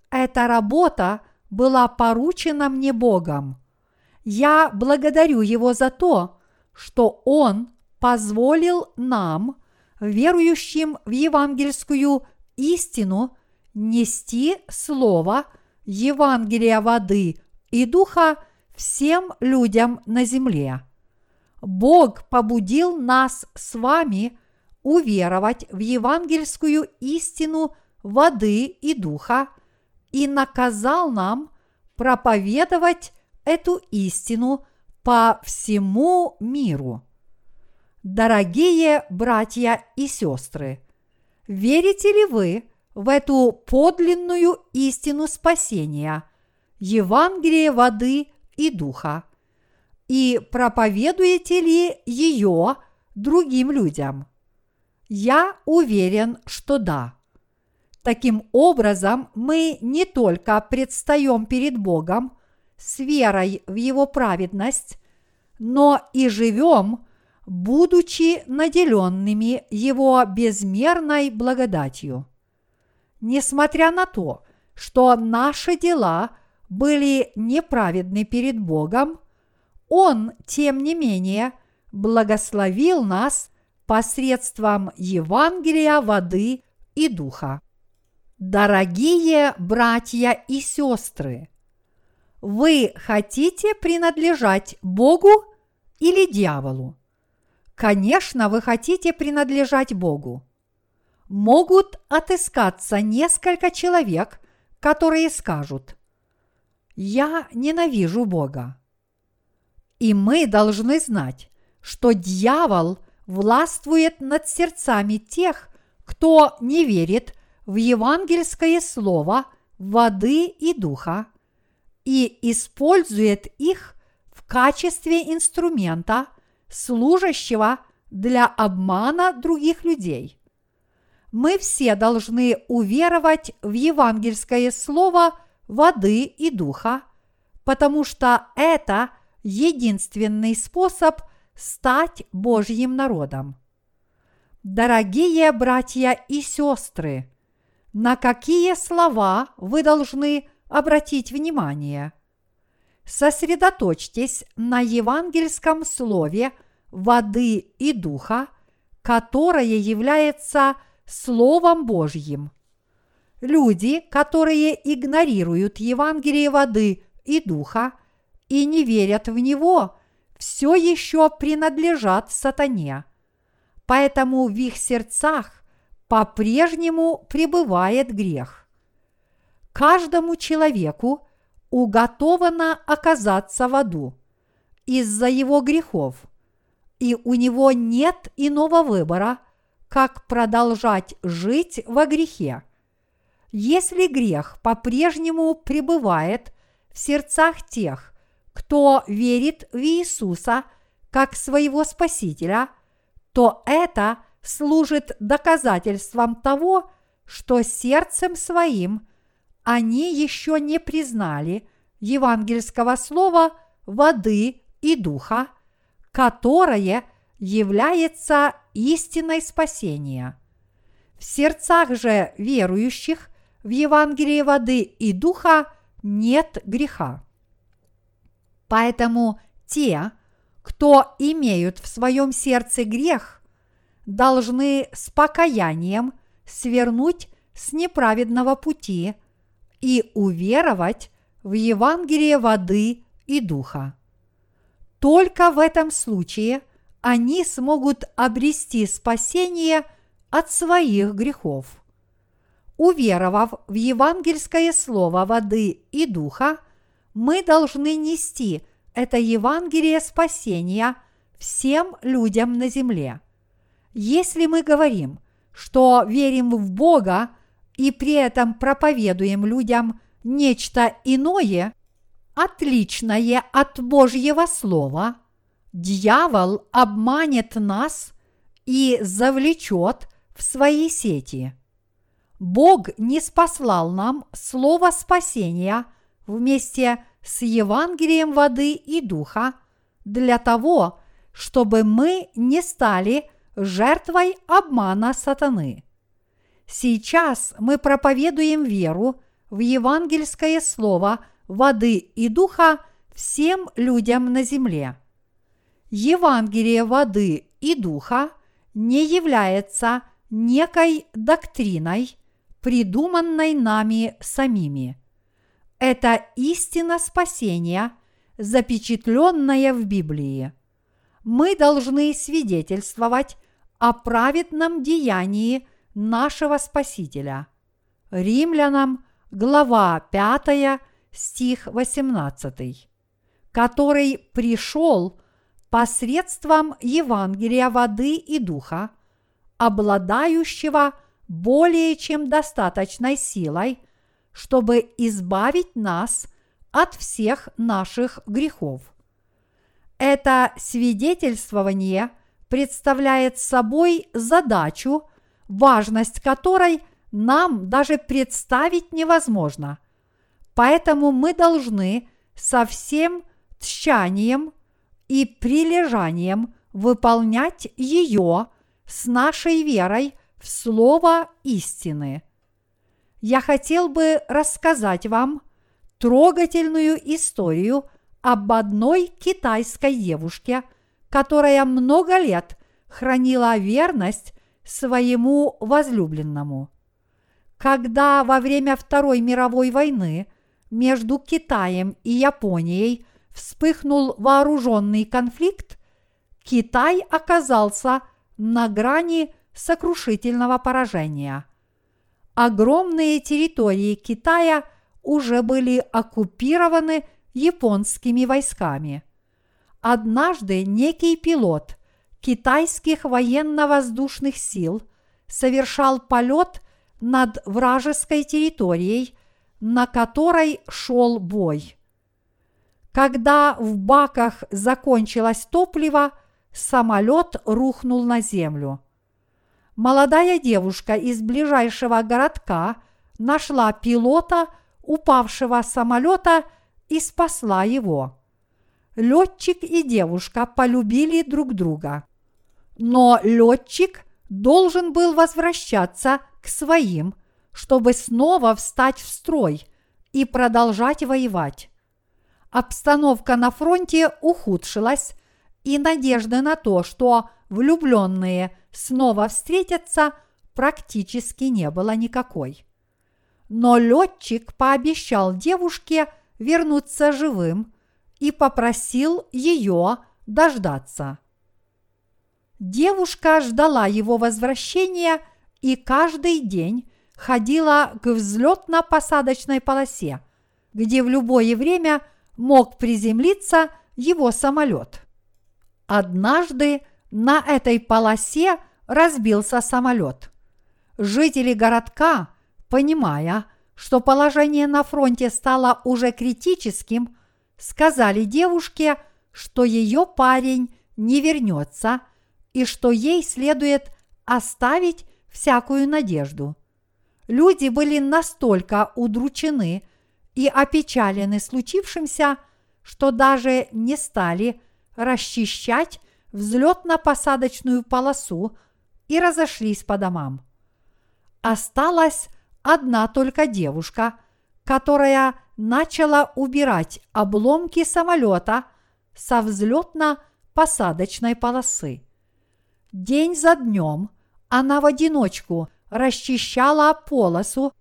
Эта работа была поручена мне Богом. Я благодарю Его за то, что Он позволил нам, верующим в евангельскую истину, нести Слово Евангелия воды и духа всем людям на земле. Бог побудил нас с вами уверовать в евангельскую истину воды и духа и наказал нам проповедовать эту истину по всему миру. Дорогие братья и сестры, верите ли вы в эту подлинную истину спасения, Евангелие воды и духа, и проповедуете ли ее другим людям? Я уверен, что да. Таким образом, мы не только предстаем перед Богом с верой в Его праведность, но и живем – будучи наделенными Его безмерной благодатью. Несмотря на то, что наши дела были неправедны перед Богом, Он, тем не менее, благословил нас посредством Евангелия воды и духа. Дорогие братья и сестры, вы хотите принадлежать Богу или дьяволу? Конечно, вы хотите принадлежать Богу. Могут отыскаться несколько человек, которые скажут, «Я ненавижу Бога». И мы должны знать, что дьявол властвует над сердцами тех, кто не верит в евангельское слово воды и духа и использует их в качестве инструмента – служащего для обмана других людей. Мы все должны уверовать в евангельское слово воды и духа, потому что это единственный способ стать Божьим народом. Дорогие братья и сестры, на какие слова вы должны обратить внимание? Сосредоточьтесь на евангельском слове воды и духа, которое является Словом Божьим. Люди, которые игнорируют Евангелие воды и духа и не верят в него, все еще принадлежат сатане. Поэтому в их сердцах по-прежнему пребывает грех. Каждому человеку уготовано оказаться в аду из-за его грехов, и у него нет иного выбора, как продолжать жить во грехе. Если грех по-прежнему пребывает в сердцах тех, кто верит в Иисуса как своего Спасителя, то это служит доказательством того, что сердцем своим они еще не признали евангельского слова воды и духа, которое является истиной спасения. В сердцах же верующих в Евангелие воды и духа нет греха. Поэтому те, кто имеют в своем сердце грех, должны с покаянием свернуть с неправедного пути и уверовать в Евангелие воды и духа. Только в этом случае они смогут обрести спасение от своих грехов. Уверовав в евангельское слово воды и духа, мы должны нести это Евангелие спасения всем людям на земле. Если мы говорим, что верим в Бога и при этом проповедуем людям нечто иное, отличное от Божьего Слова, дьявол обманет нас и завлечет в свои сети. Бог не спаслал нам слово спасения вместе с Евангелием воды и духа для того, чтобы мы не стали жертвой обмана сатаны. Сейчас мы проповедуем веру в евангельское слово воды и духа всем людям на земле. Евангелие воды и духа не является некой доктриной, придуманной нами самими. Это истина спасения, запечатленная в Библии. Мы должны свидетельствовать о праведном деянии нашего Спасителя. Римлянам, глава 5, стих 18, который пришел посредством Евангелия воды и духа, обладающего более чем достаточной силой, чтобы избавить нас от всех наших грехов. Это свидетельствование представляет собой задачу, важность которой нам даже представить невозможно. Поэтому мы должны со всем тщанием и прилежанием выполнять ее с нашей верой в Слово истины. Я хотел бы рассказать вам трогательную историю об одной китайской девушке, которая много лет хранила верность своему возлюбленному. Когда во время Второй мировой войны между Китаем и Японией вспыхнул вооруженный конфликт, Китай оказался на грани сокрушительного поражения. Огромные территории Китая уже были оккупированы японскими войсками. Однажды некий пилот китайских военно-воздушных сил совершал полет над вражеской территорией на которой шел бой. Когда в баках закончилось топливо, самолет рухнул на землю. Молодая девушка из ближайшего городка нашла пилота упавшего самолета и спасла его. Летчик и девушка полюбили друг друга. Но летчик должен был возвращаться к своим – чтобы снова встать в строй и продолжать воевать. Обстановка на фронте ухудшилась, и надежды на то, что влюбленные снова встретиться практически не было никакой. Но летчик пообещал девушке вернуться живым и попросил ее дождаться. Девушка ждала его возвращения и каждый день ходила к взлетно-посадочной полосе, где в любое время мог приземлиться его самолет. Однажды на этой полосе разбился самолет. Жители городка, понимая, что положение на фронте стало уже критическим, сказали девушке, что ее парень не вернется и что ей следует оставить всякую надежду. Люди были настолько удручены и опечалены случившимся, что даже не стали расчищать взлетно-посадочную полосу и разошлись по домам. Осталась одна только девушка, которая начала убирать обломки самолета со взлетно-посадочной полосы. День за днем она в одиночку расчищала полосу,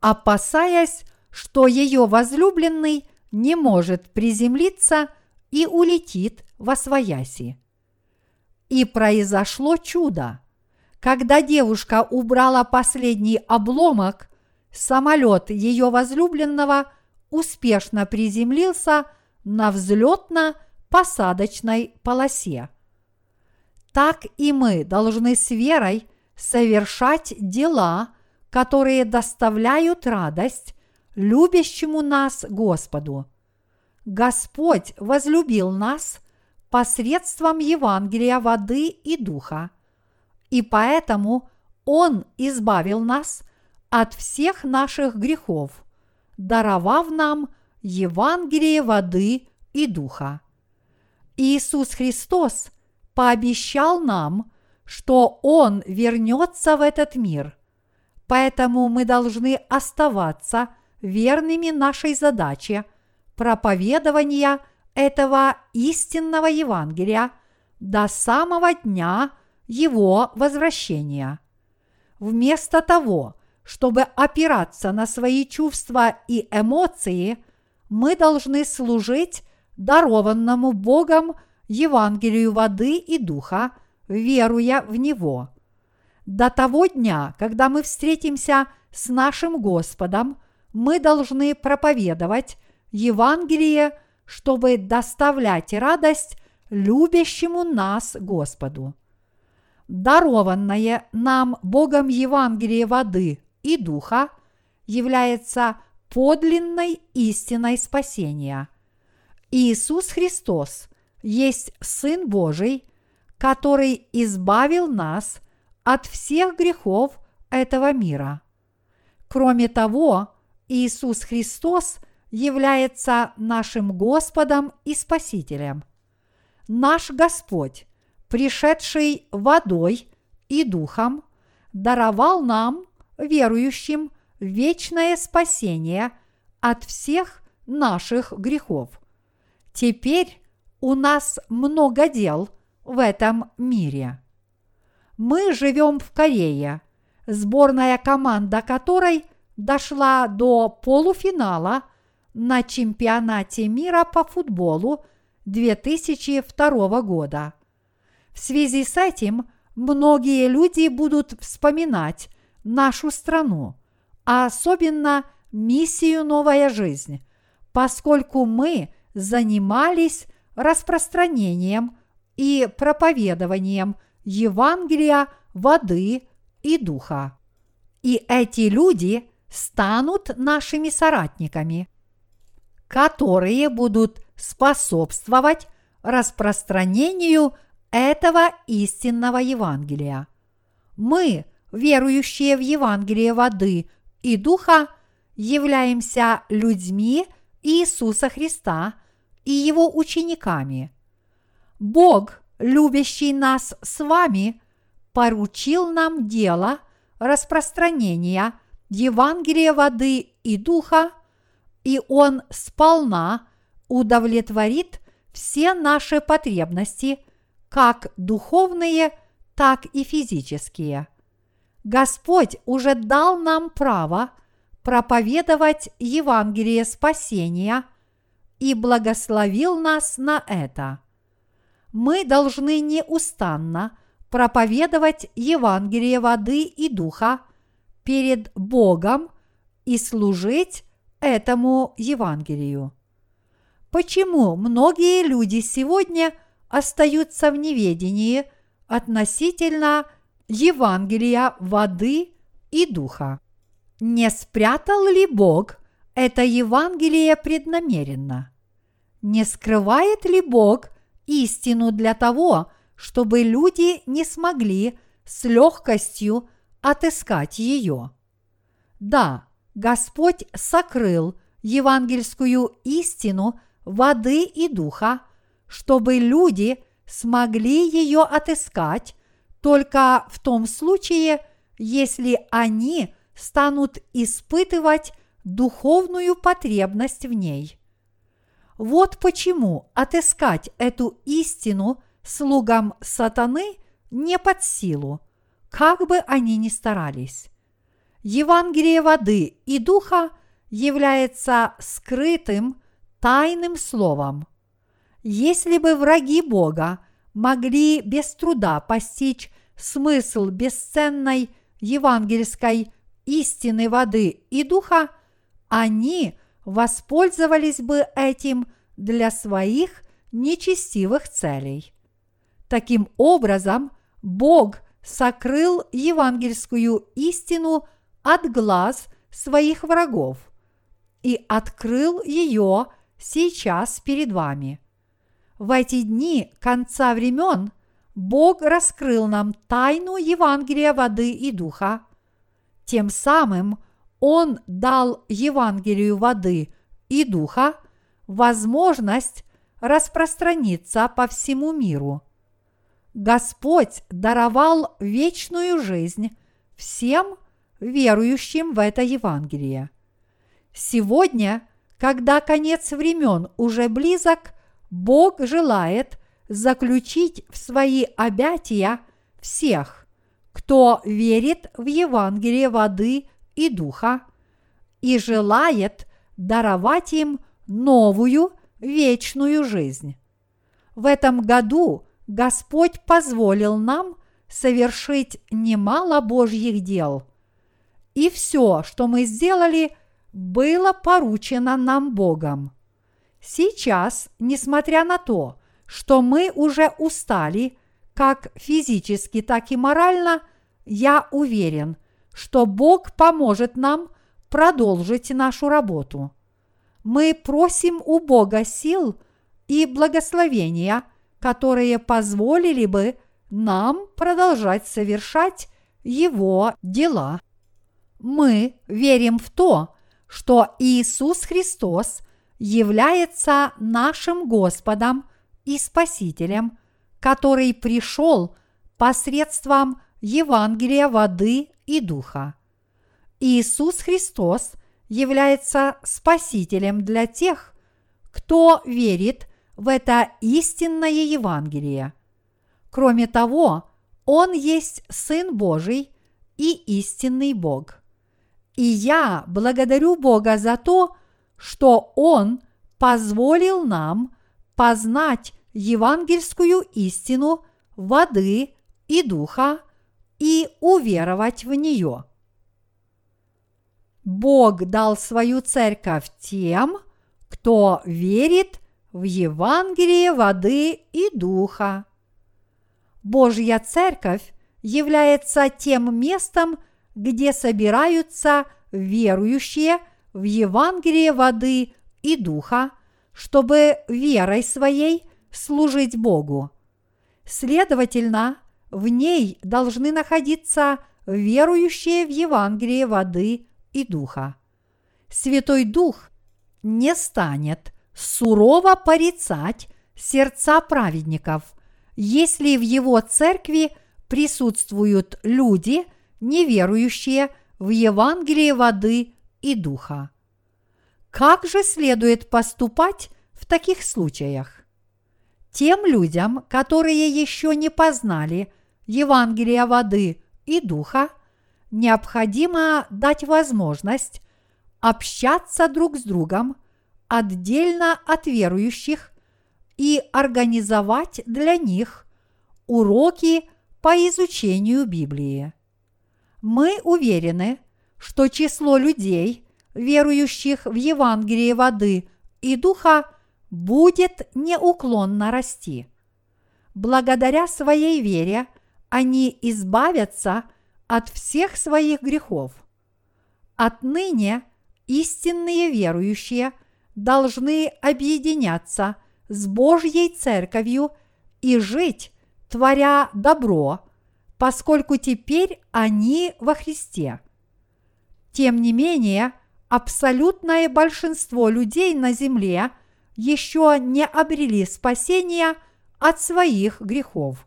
опасаясь, что ее возлюбленный не может приземлиться и улетит во свояси. И произошло чудо. Когда девушка убрала последний обломок, самолет ее возлюбленного успешно приземлился на взлетно-посадочной полосе. Так и мы должны с верой совершать дела, которые доставляют радость любящему нас Господу. Господь возлюбил нас посредством Евангелия воды и духа, и поэтому Он избавил нас от всех наших грехов, даровав нам Евангелие воды и духа. Иисус Христос пообещал нам, что Он вернется в этот мир, поэтому мы должны оставаться верными нашей задаче проповедования этого истинного Евангелия до самого дня его возвращения. Вместо того, чтобы опираться на свои чувства и эмоции, мы должны служить дарованному Богом Евангелию воды и духа, веруя в Него. До того дня, когда мы встретимся с нашим Господом, мы должны проповедовать Евангелие, чтобы доставлять радость любящему нас Господу. Дарованное нам Богом Евангелие воды и духа является подлинной истиной спасения. Иисус Христос есть Сын Божий, который избавил нас от всех грехов этого мира. Кроме того, Иисус Христос является нашим Господом и Спасителем. Наш Господь, пришедший водой и духом, даровал нам, верующим, вечное спасение от всех наших грехов. Теперь у нас много дел в этом мире. Мы живем в Корее, сборная команда которой дошла до полуфинала на чемпионате мира по футболу 2002 года. В связи с этим многие люди будут вспоминать нашу страну, а особенно миссию «Новая жизнь», поскольку мы занимались распространением и проповедованием Евангелия воды и духа. И эти люди станут нашими соратниками, которые будут способствовать распространению этого истинного Евангелия. Мы, верующие в Евангелие воды и духа, являемся людьми Иисуса Христа и Его учениками. Бог, любящий нас с вами, поручил нам дело распространения – Евангелие воды и духа, и Он сполна удовлетворит все наши потребности, как духовные, так и физические. Господь уже дал нам право проповедовать Евангелие спасения и благословил нас на это. Мы должны неустанно проповедовать Евангелие воды и духа перед Богом и служить этому Евангелию. Почему многие люди сегодня остаются в неведении относительно Евангелия воды и духа? Не спрятал ли Бог это Евангелие преднамеренно? Не скрывает ли Бог истину для того, чтобы люди не смогли с легкостью отыскать ее? Да, Господь сокрыл евангельскую истину воды и духа, чтобы люди смогли ее отыскать только в том случае, если они станут испытывать духовную потребность в ней. Вот почему отыскать эту истину слугам сатаны не под силу, как бы они ни старались. Евангелие воды и духа является скрытым тайным словом. Если бы враги Бога могли без труда постичь смысл бесценной евангельской истины воды и духа, они воспользовались бы этим для своих нечестивых целей. Таким образом, Бог сокрыл евангельскую истину от глаз своих врагов и открыл ее сейчас перед вами. В эти дни конца времен Бог раскрыл нам тайну Евангелия воды и духа. Тем самым Он дал Евангелию воды и духа возможность распространиться по всему миру. Господь даровал вечную жизнь всем верующим в это Евангелие. Сегодня, когда конец времен уже близок, Бог желает заключить в свои обятия всех, кто верит в Евангелие воды и духа, и желает даровать им новую вечную жизнь. В этом году Господь позволил нам совершить немало Божьих дел – и все, что мы сделали, было поручено нам Богом. Сейчас, несмотря на то, что мы уже устали, как физически, так и морально, я уверен, что Бог поможет нам продолжить нашу работу. Мы просим у Бога сил и благословения, которые позволили бы нам продолжать совершать Его дела мы верим в то, что Иисус Христос является нашим Господом и Спасителем, который пришел посредством Евангелия воды и духа. Иисус Христос является Спасителем для тех, кто верит в это истинное Евангелие. Кроме того, Он есть Сын Божий и истинный Бог – и я благодарю Бога за то, что Он позволил нам познать евангельскую истину воды и духа и уверовать в нее. Бог дал свою церковь тем, кто верит в Евангелие воды и духа. Божья церковь является тем местом, где собираются верующие в Евангелие воды и духа, чтобы верой своей служить Богу. Следовательно, в ней должны находиться верующие в Евангелие воды и духа. Святой Дух не станет сурово порицать сердца праведников, если в его церкви присутствуют люди, неверующие в Евангелие воды и духа. Как же следует поступать в таких случаях? Тем людям, которые еще не познали Евангелия воды и духа, необходимо дать возможность общаться друг с другом отдельно от верующих и организовать для них уроки по изучению Библии. Мы уверены, что число людей, верующих в Евангелие воды и духа, будет неуклонно расти. Благодаря своей вере они избавятся от всех своих грехов. Отныне истинные верующие должны объединяться с Божьей Церковью и жить, творя добро, поскольку теперь они во Христе. Тем не менее, абсолютное большинство людей на земле еще не обрели спасения от своих грехов.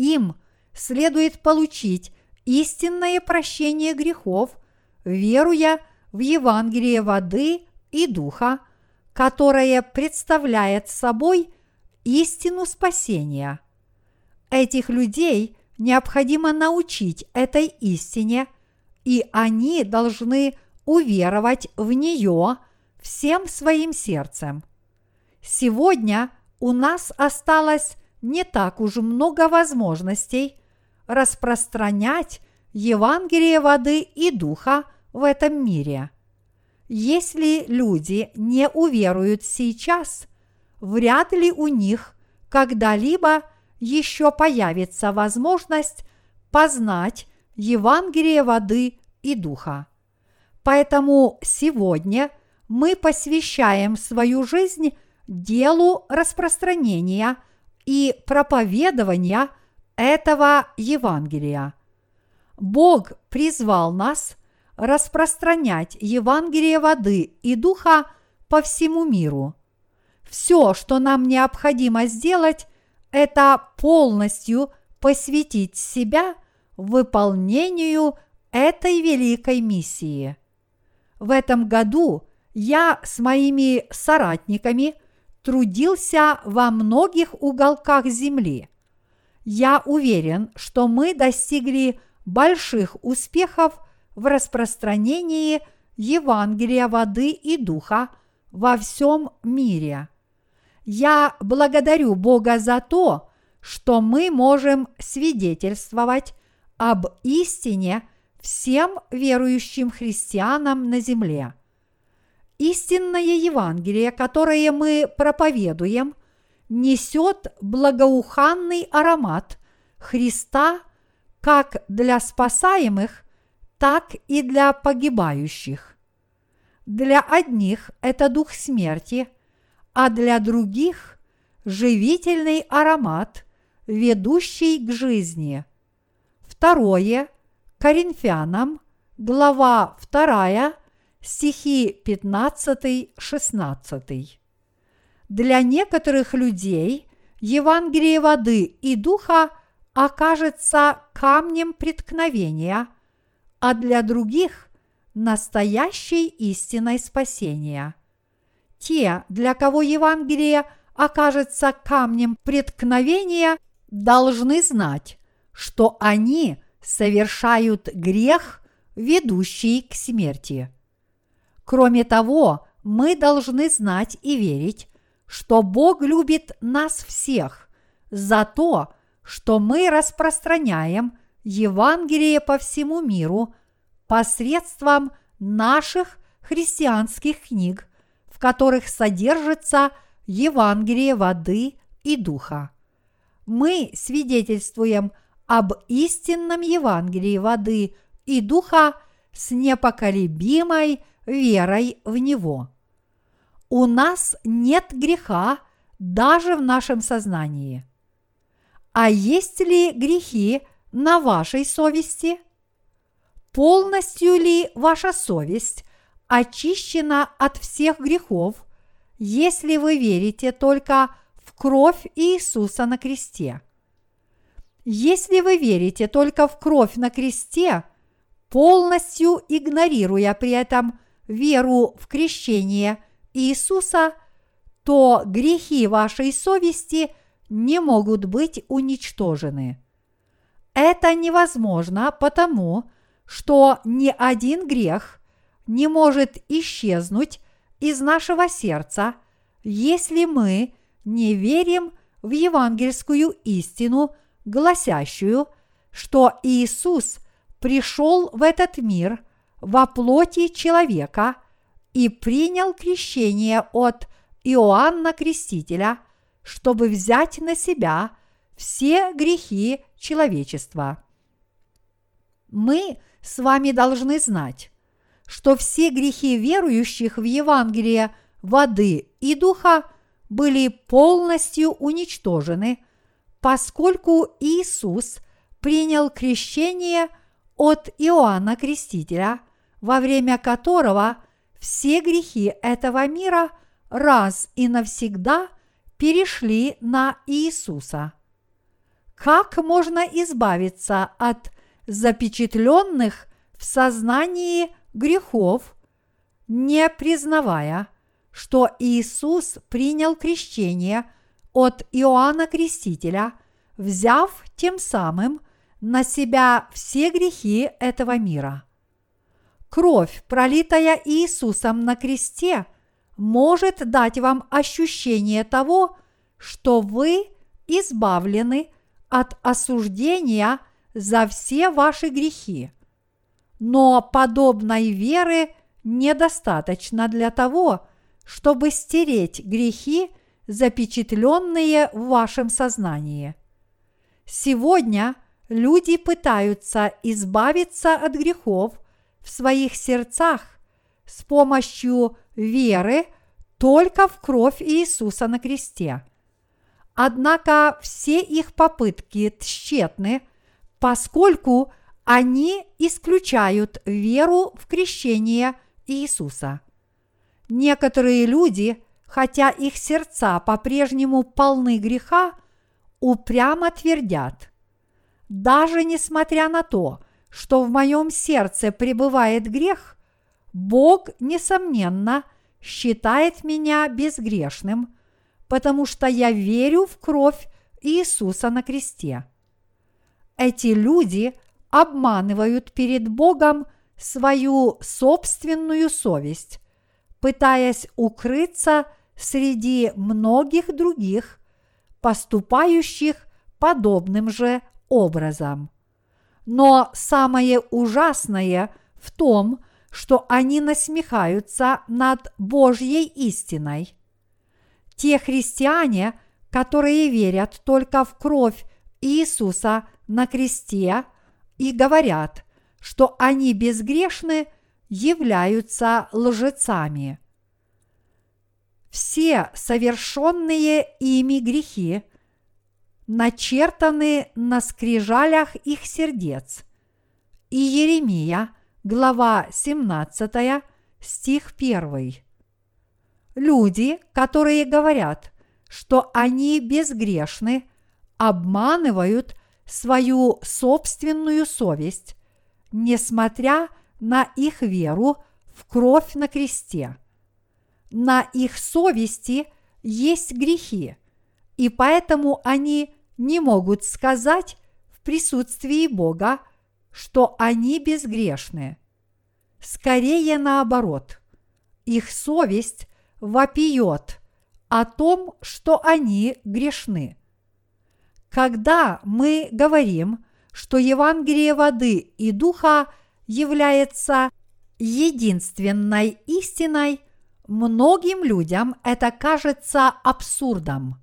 Им следует получить истинное прощение грехов, веруя в Евангелие воды и духа, которое представляет собой истину спасения. Этих людей необходимо научить этой истине, и они должны уверовать в нее всем своим сердцем. Сегодня у нас осталось не так уж много возможностей распространять Евангелие воды и духа в этом мире. Если люди не уверуют сейчас, вряд ли у них когда-либо еще появится возможность познать Евангелие воды и духа. Поэтому сегодня мы посвящаем свою жизнь делу распространения и проповедования этого Евангелия. Бог призвал нас распространять Евангелие воды и духа по всему миру. Все, что нам необходимо сделать, это полностью посвятить себя выполнению этой великой миссии. В этом году я с моими соратниками трудился во многих уголках земли. Я уверен, что мы достигли больших успехов в распространении Евангелия воды и духа во всем мире. Я благодарю Бога за то, что мы можем свидетельствовать об истине всем верующим христианам на земле. Истинное Евангелие, которое мы проповедуем, несет благоуханный аромат Христа как для спасаемых, так и для погибающих. Для одних это дух смерти, а для других – живительный аромат, ведущий к жизни. Второе – Коринфянам, глава 2, стихи 15-16. Для некоторых людей Евангелие воды и духа окажется камнем преткновения, а для других – настоящей истиной спасения. Те, для кого Евангелие окажется камнем преткновения, должны знать, что они совершают грех, ведущий к смерти. Кроме того, мы должны знать и верить, что Бог любит нас всех за то, что мы распространяем Евангелие по всему миру посредством наших христианских книг, в которых содержится Евангелие воды и духа. Мы свидетельствуем об истинном Евангелии воды и духа с непоколебимой верой в Него. У нас нет греха даже в нашем сознании. А есть ли грехи на вашей совести? Полностью ли ваша совесть очищена от всех грехов, если вы верите только в кровь Иисуса на кресте? Если вы верите только в кровь на кресте, полностью игнорируя при этом веру в крещение Иисуса, то грехи вашей совести не могут быть уничтожены. Это невозможно потому, что ни один грех не может исчезнуть из нашего сердца, если мы не верим в евангельскую истину, гласящую, что Иисус пришел в этот мир во плоти человека и принял крещение от Иоанна Крестителя, чтобы взять на себя все грехи человечества. Мы с вами должны знать, что все грехи верующих в Евангелие воды и духа были полностью уничтожены, поскольку Иисус принял крещение от Иоанна Крестителя, во время которого все грехи этого мира раз и навсегда перешли на Иисуса. Как можно избавиться от запечатленных в сознании грехов, не признавая, что Иисус принял крещение от Иоанна Крестителя, взяв тем самым на себя все грехи этого мира. Кровь, пролитая Иисусом на кресте, может дать вам ощущение того, что вы избавлены от осуждения за все ваши грехи. Но подобной веры недостаточно для того, чтобы стереть грехи, запечатленные в вашем сознании. Сегодня люди пытаются избавиться от грехов в своих сердцах с помощью веры только в кровь Иисуса на кресте. Однако все их попытки тщетны, поскольку они исключают веру в крещение Иисуса. Некоторые люди, хотя их сердца по-прежнему полны греха, упрямо твердят. Даже несмотря на то, что в моем сердце пребывает грех, Бог, несомненно, считает меня безгрешным, потому что я верю в кровь Иисуса на кресте. Эти люди обманывают перед Богом свою собственную совесть, пытаясь укрыться среди многих других, поступающих подобным же образом. Но самое ужасное в том, что они насмехаются над Божьей истиной. Те христиане, которые верят только в кровь Иисуса на кресте и говорят, что они безгрешны, являются лжецами. Все совершенные ими грехи начертаны на скрижалях их сердец. И Еремия, глава 17, стих 1. Люди, которые говорят, что они безгрешны, обманывают свою собственную совесть, несмотря на их веру в кровь на кресте. На их совести есть грехи, и поэтому они не могут сказать в присутствии Бога, что они безгрешны. Скорее наоборот, их совесть вопиет о том, что они грешны. Когда мы говорим, что Евангелие воды и духа является единственной истиной, многим людям это кажется абсурдом.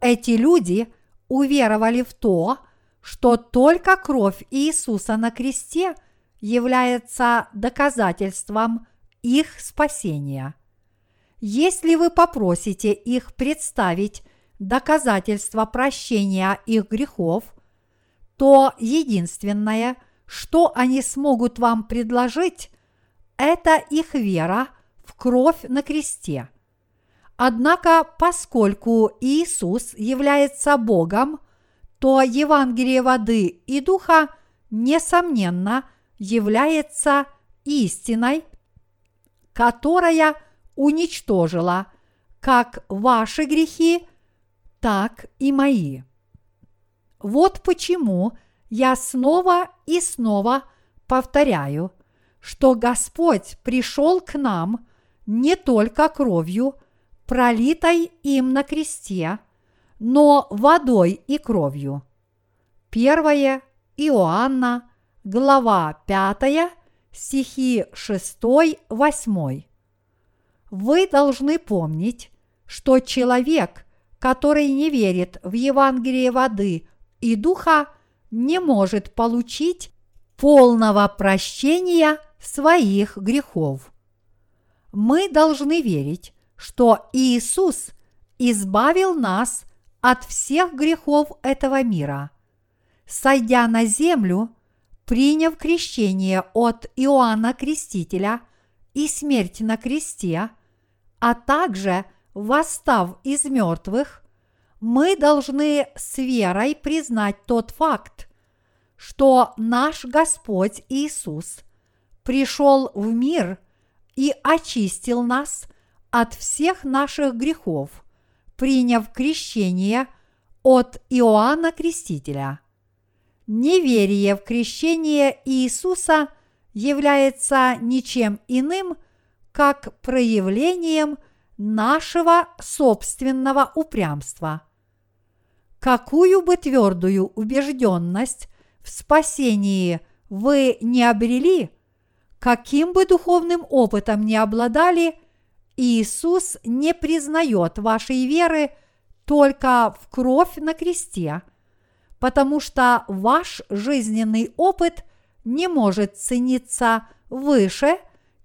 Эти люди уверовали в то, что только кровь Иисуса на кресте является доказательством их спасения. Если вы попросите их представить доказательства прощения их грехов, то единственное, что они смогут вам предложить, это их вера в кровь на кресте – Однако, поскольку Иисус является Богом, то Евангелие воды и духа, несомненно, является истиной, которая уничтожила как ваши грехи, так и мои. Вот почему я снова и снова повторяю, что Господь пришел к нам не только кровью, пролитой им на кресте, но водой и кровью. Первое Иоанна, глава 5, стихи 6-8. Вы должны помнить, что человек, который не верит в Евангелие воды и духа, не может получить полного прощения своих грехов. Мы должны верить, что Иисус избавил нас от всех грехов этого мира. Сойдя на землю, приняв крещение от Иоанна Крестителя и смерть на кресте, а также восстав из мертвых, мы должны с верой признать тот факт, что наш Господь Иисус пришел в мир и очистил нас от всех наших грехов, приняв крещение от Иоанна Крестителя. Неверие в крещение Иисуса является ничем иным, как проявлением нашего собственного упрямства. Какую бы твердую убежденность в спасении вы не обрели, каким бы духовным опытом не обладали, Иисус не признает вашей веры только в кровь на кресте, потому что ваш жизненный опыт не может цениться выше,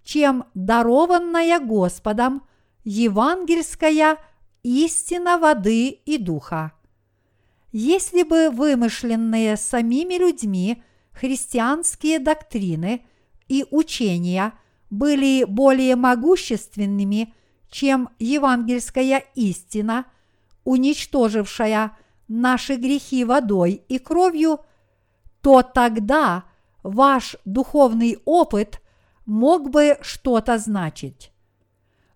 чем дарованная Господом евангельская истина воды и духа. Если бы вымышленные самими людьми христианские доктрины и учения были более могущественными, чем евангельская истина, уничтожившая наши грехи водой и кровью, то тогда ваш духовный опыт мог бы что-то значить.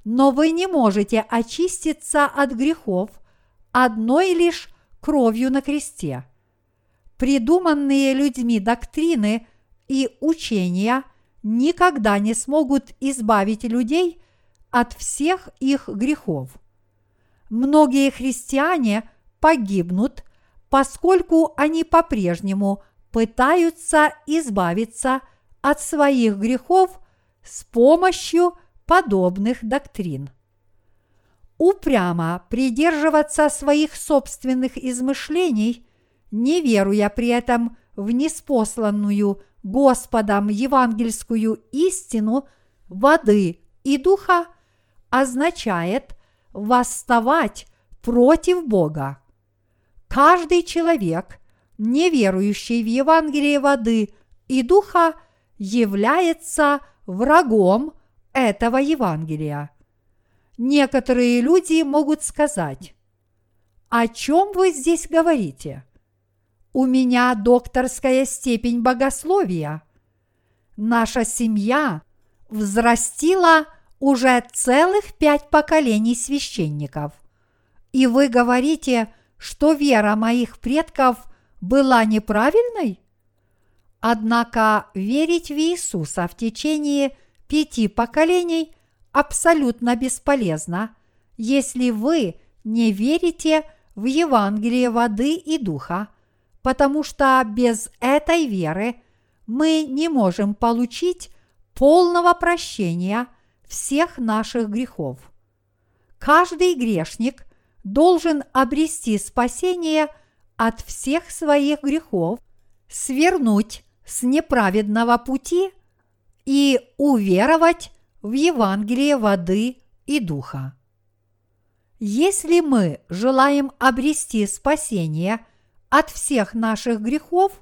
Но вы не можете очиститься от грехов одной лишь кровью на кресте. Придуманные людьми доктрины и учения никогда не смогут избавить людей от всех их грехов. Многие христиане погибнут, поскольку они по-прежнему пытаются избавиться от своих грехов с помощью подобных доктрин упрямо придерживаться своих собственных измышлений, не веруя при этом в неспосланную Господом евангельскую истину воды и духа, означает восставать против Бога. Каждый человек, не верующий в Евангелие воды и духа, является врагом этого Евангелия. Некоторые люди могут сказать, о чем вы здесь говорите? У меня докторская степень богословия. Наша семья взрастила уже целых пять поколений священников. И вы говорите, что вера моих предков была неправильной? Однако верить в Иисуса в течение пяти поколений абсолютно бесполезно, если вы не верите в Евангелие воды и духа, потому что без этой веры мы не можем получить полного прощения всех наших грехов. Каждый грешник должен обрести спасение от всех своих грехов, свернуть с неправедного пути и уверовать в Евангелие воды и духа. Если мы желаем обрести спасение от всех наших грехов,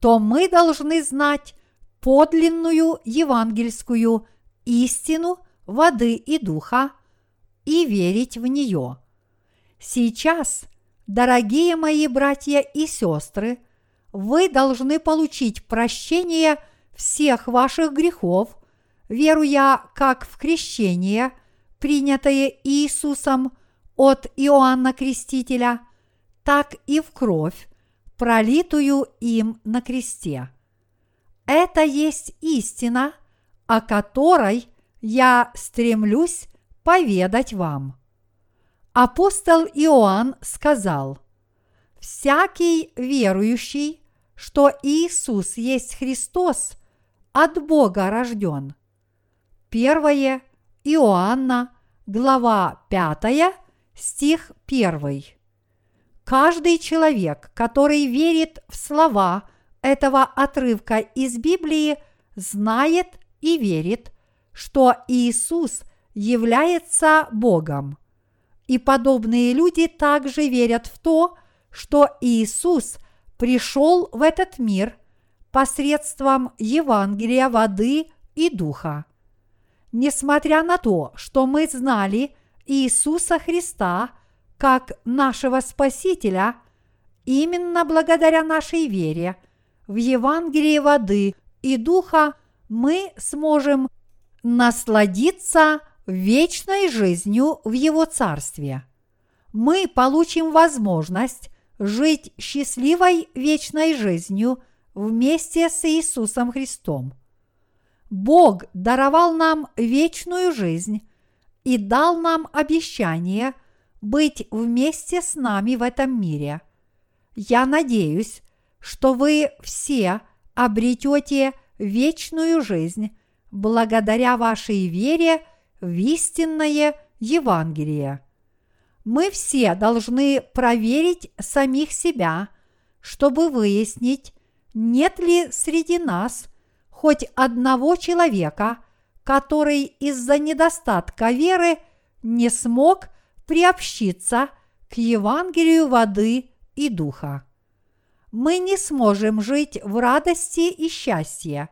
то мы должны знать подлинную евангельскую истину воды и духа и верить в нее. Сейчас, дорогие мои братья и сестры, вы должны получить прощение всех ваших грехов – веруя как в крещение, принятое Иисусом от Иоанна Крестителя, так и в кровь, пролитую им на кресте. Это есть истина, о которой я стремлюсь поведать вам. Апостол Иоанн сказал, «Всякий верующий, что Иисус есть Христос, от Бога рожден». Первое Иоанна, глава 5, стих 1. Каждый человек, который верит в слова этого отрывка из Библии, знает и верит, что Иисус является Богом. И подобные люди также верят в то, что Иисус пришел в этот мир посредством Евангелия воды и духа. Несмотря на то, что мы знали Иисуса Христа как нашего Спасителя, именно благодаря нашей вере в Евангелие воды и духа мы сможем насладиться вечной жизнью в Его Царстве. Мы получим возможность жить счастливой вечной жизнью вместе с Иисусом Христом. Бог даровал нам вечную жизнь и дал нам обещание быть вместе с нами в этом мире. Я надеюсь, что вы все обретете вечную жизнь благодаря вашей вере в истинное Евангелие. Мы все должны проверить самих себя, чтобы выяснить, нет ли среди нас хоть одного человека, который из-за недостатка веры не смог приобщиться к Евангелию воды и духа. Мы не сможем жить в радости и счастье,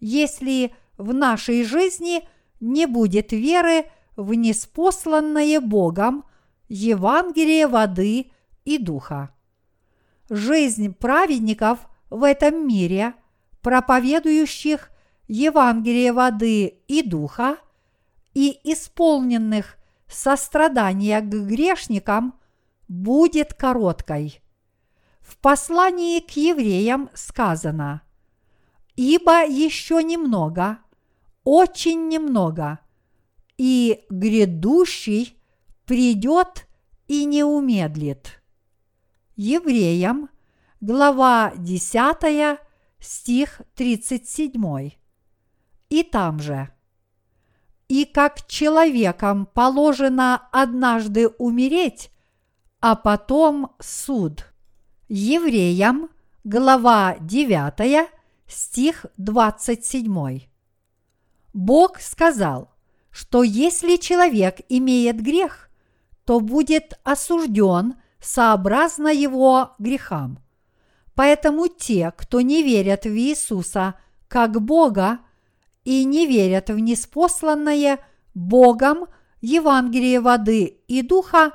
если в нашей жизни не будет веры в неспосланное Богом Евангелие воды и духа. Жизнь праведников в этом мире, проповедующих Евангелие воды и духа и исполненных сострадания к грешникам, будет короткой. В послании к евреям сказано – ибо еще немного, очень немного, и грядущий придет и не умедлит. Евреям, глава 10, стих 37. И там же. И как человекам положено однажды умереть, а потом суд. Евреям, глава 9, стих 27. Бог сказал, что если человек имеет грех, то будет осужден сообразно его грехам. Поэтому те, кто не верят в Иисуса как Бога и не верят в неспосланное Богом Евангелие воды и духа,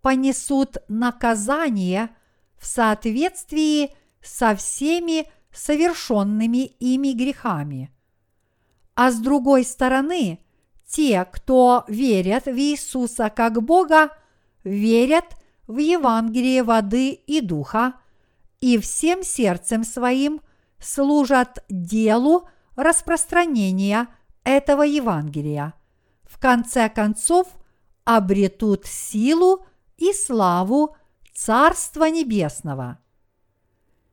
понесут наказание в соответствии со всеми совершенными ими грехами. А с другой стороны, те, кто верят в Иисуса как Бога, верят в Евангелие воды и духа и всем сердцем своим служат делу распространения этого Евангелия. В конце концов, обретут силу и славу Царства Небесного.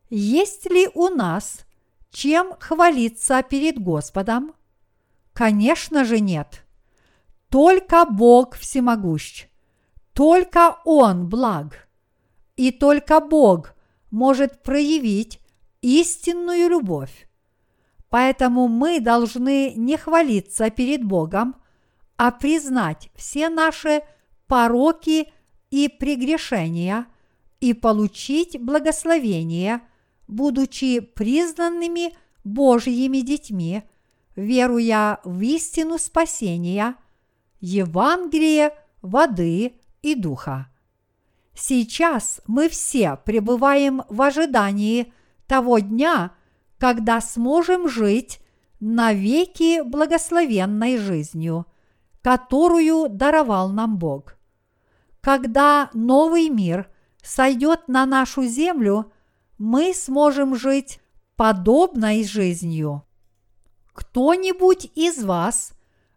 Есть ли у нас чем хвалиться перед Господом? Конечно же нет. Только Бог всемогущ, только Он благ, и только Бог может проявить истинную любовь. Поэтому мы должны не хвалиться перед Богом, а признать все наши пороки и прегрешения и получить благословение – будучи признанными Божьими детьми, веруя в истину спасения, Евангелие воды и духа. Сейчас мы все пребываем в ожидании того дня, когда сможем жить навеки благословенной жизнью, которую даровал нам Бог. когда новый мир сойдет на нашу землю, мы сможем жить подобной жизнью. Кто-нибудь из вас,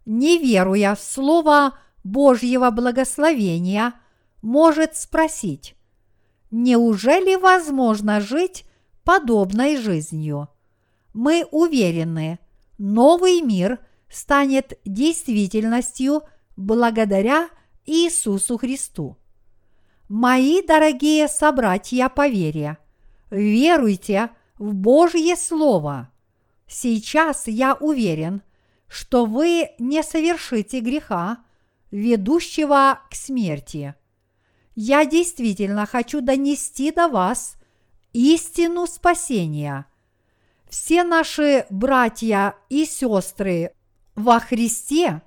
не веруя в Слово Божьего благословения, может спросить, неужели возможно жить подобной жизнью? Мы уверены, новый мир станет действительностью благодаря Иисусу Христу. Мои дорогие собратья по вере, веруйте в Божье Слово. Сейчас я уверен, что вы не совершите греха, ведущего к смерти. Я действительно хочу донести до вас истину спасения. Все наши братья и сестры во Христе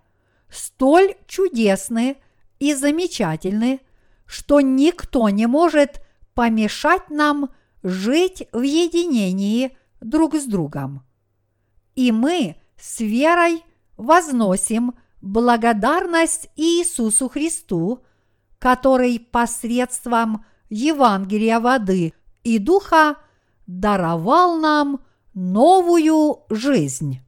столь чудесны и замечательны, что никто не может помешать нам жить в единении друг с другом. И мы с верой возносим благодарность Иисусу Христу, который посредством Евангелия воды и духа даровал нам новую жизнь.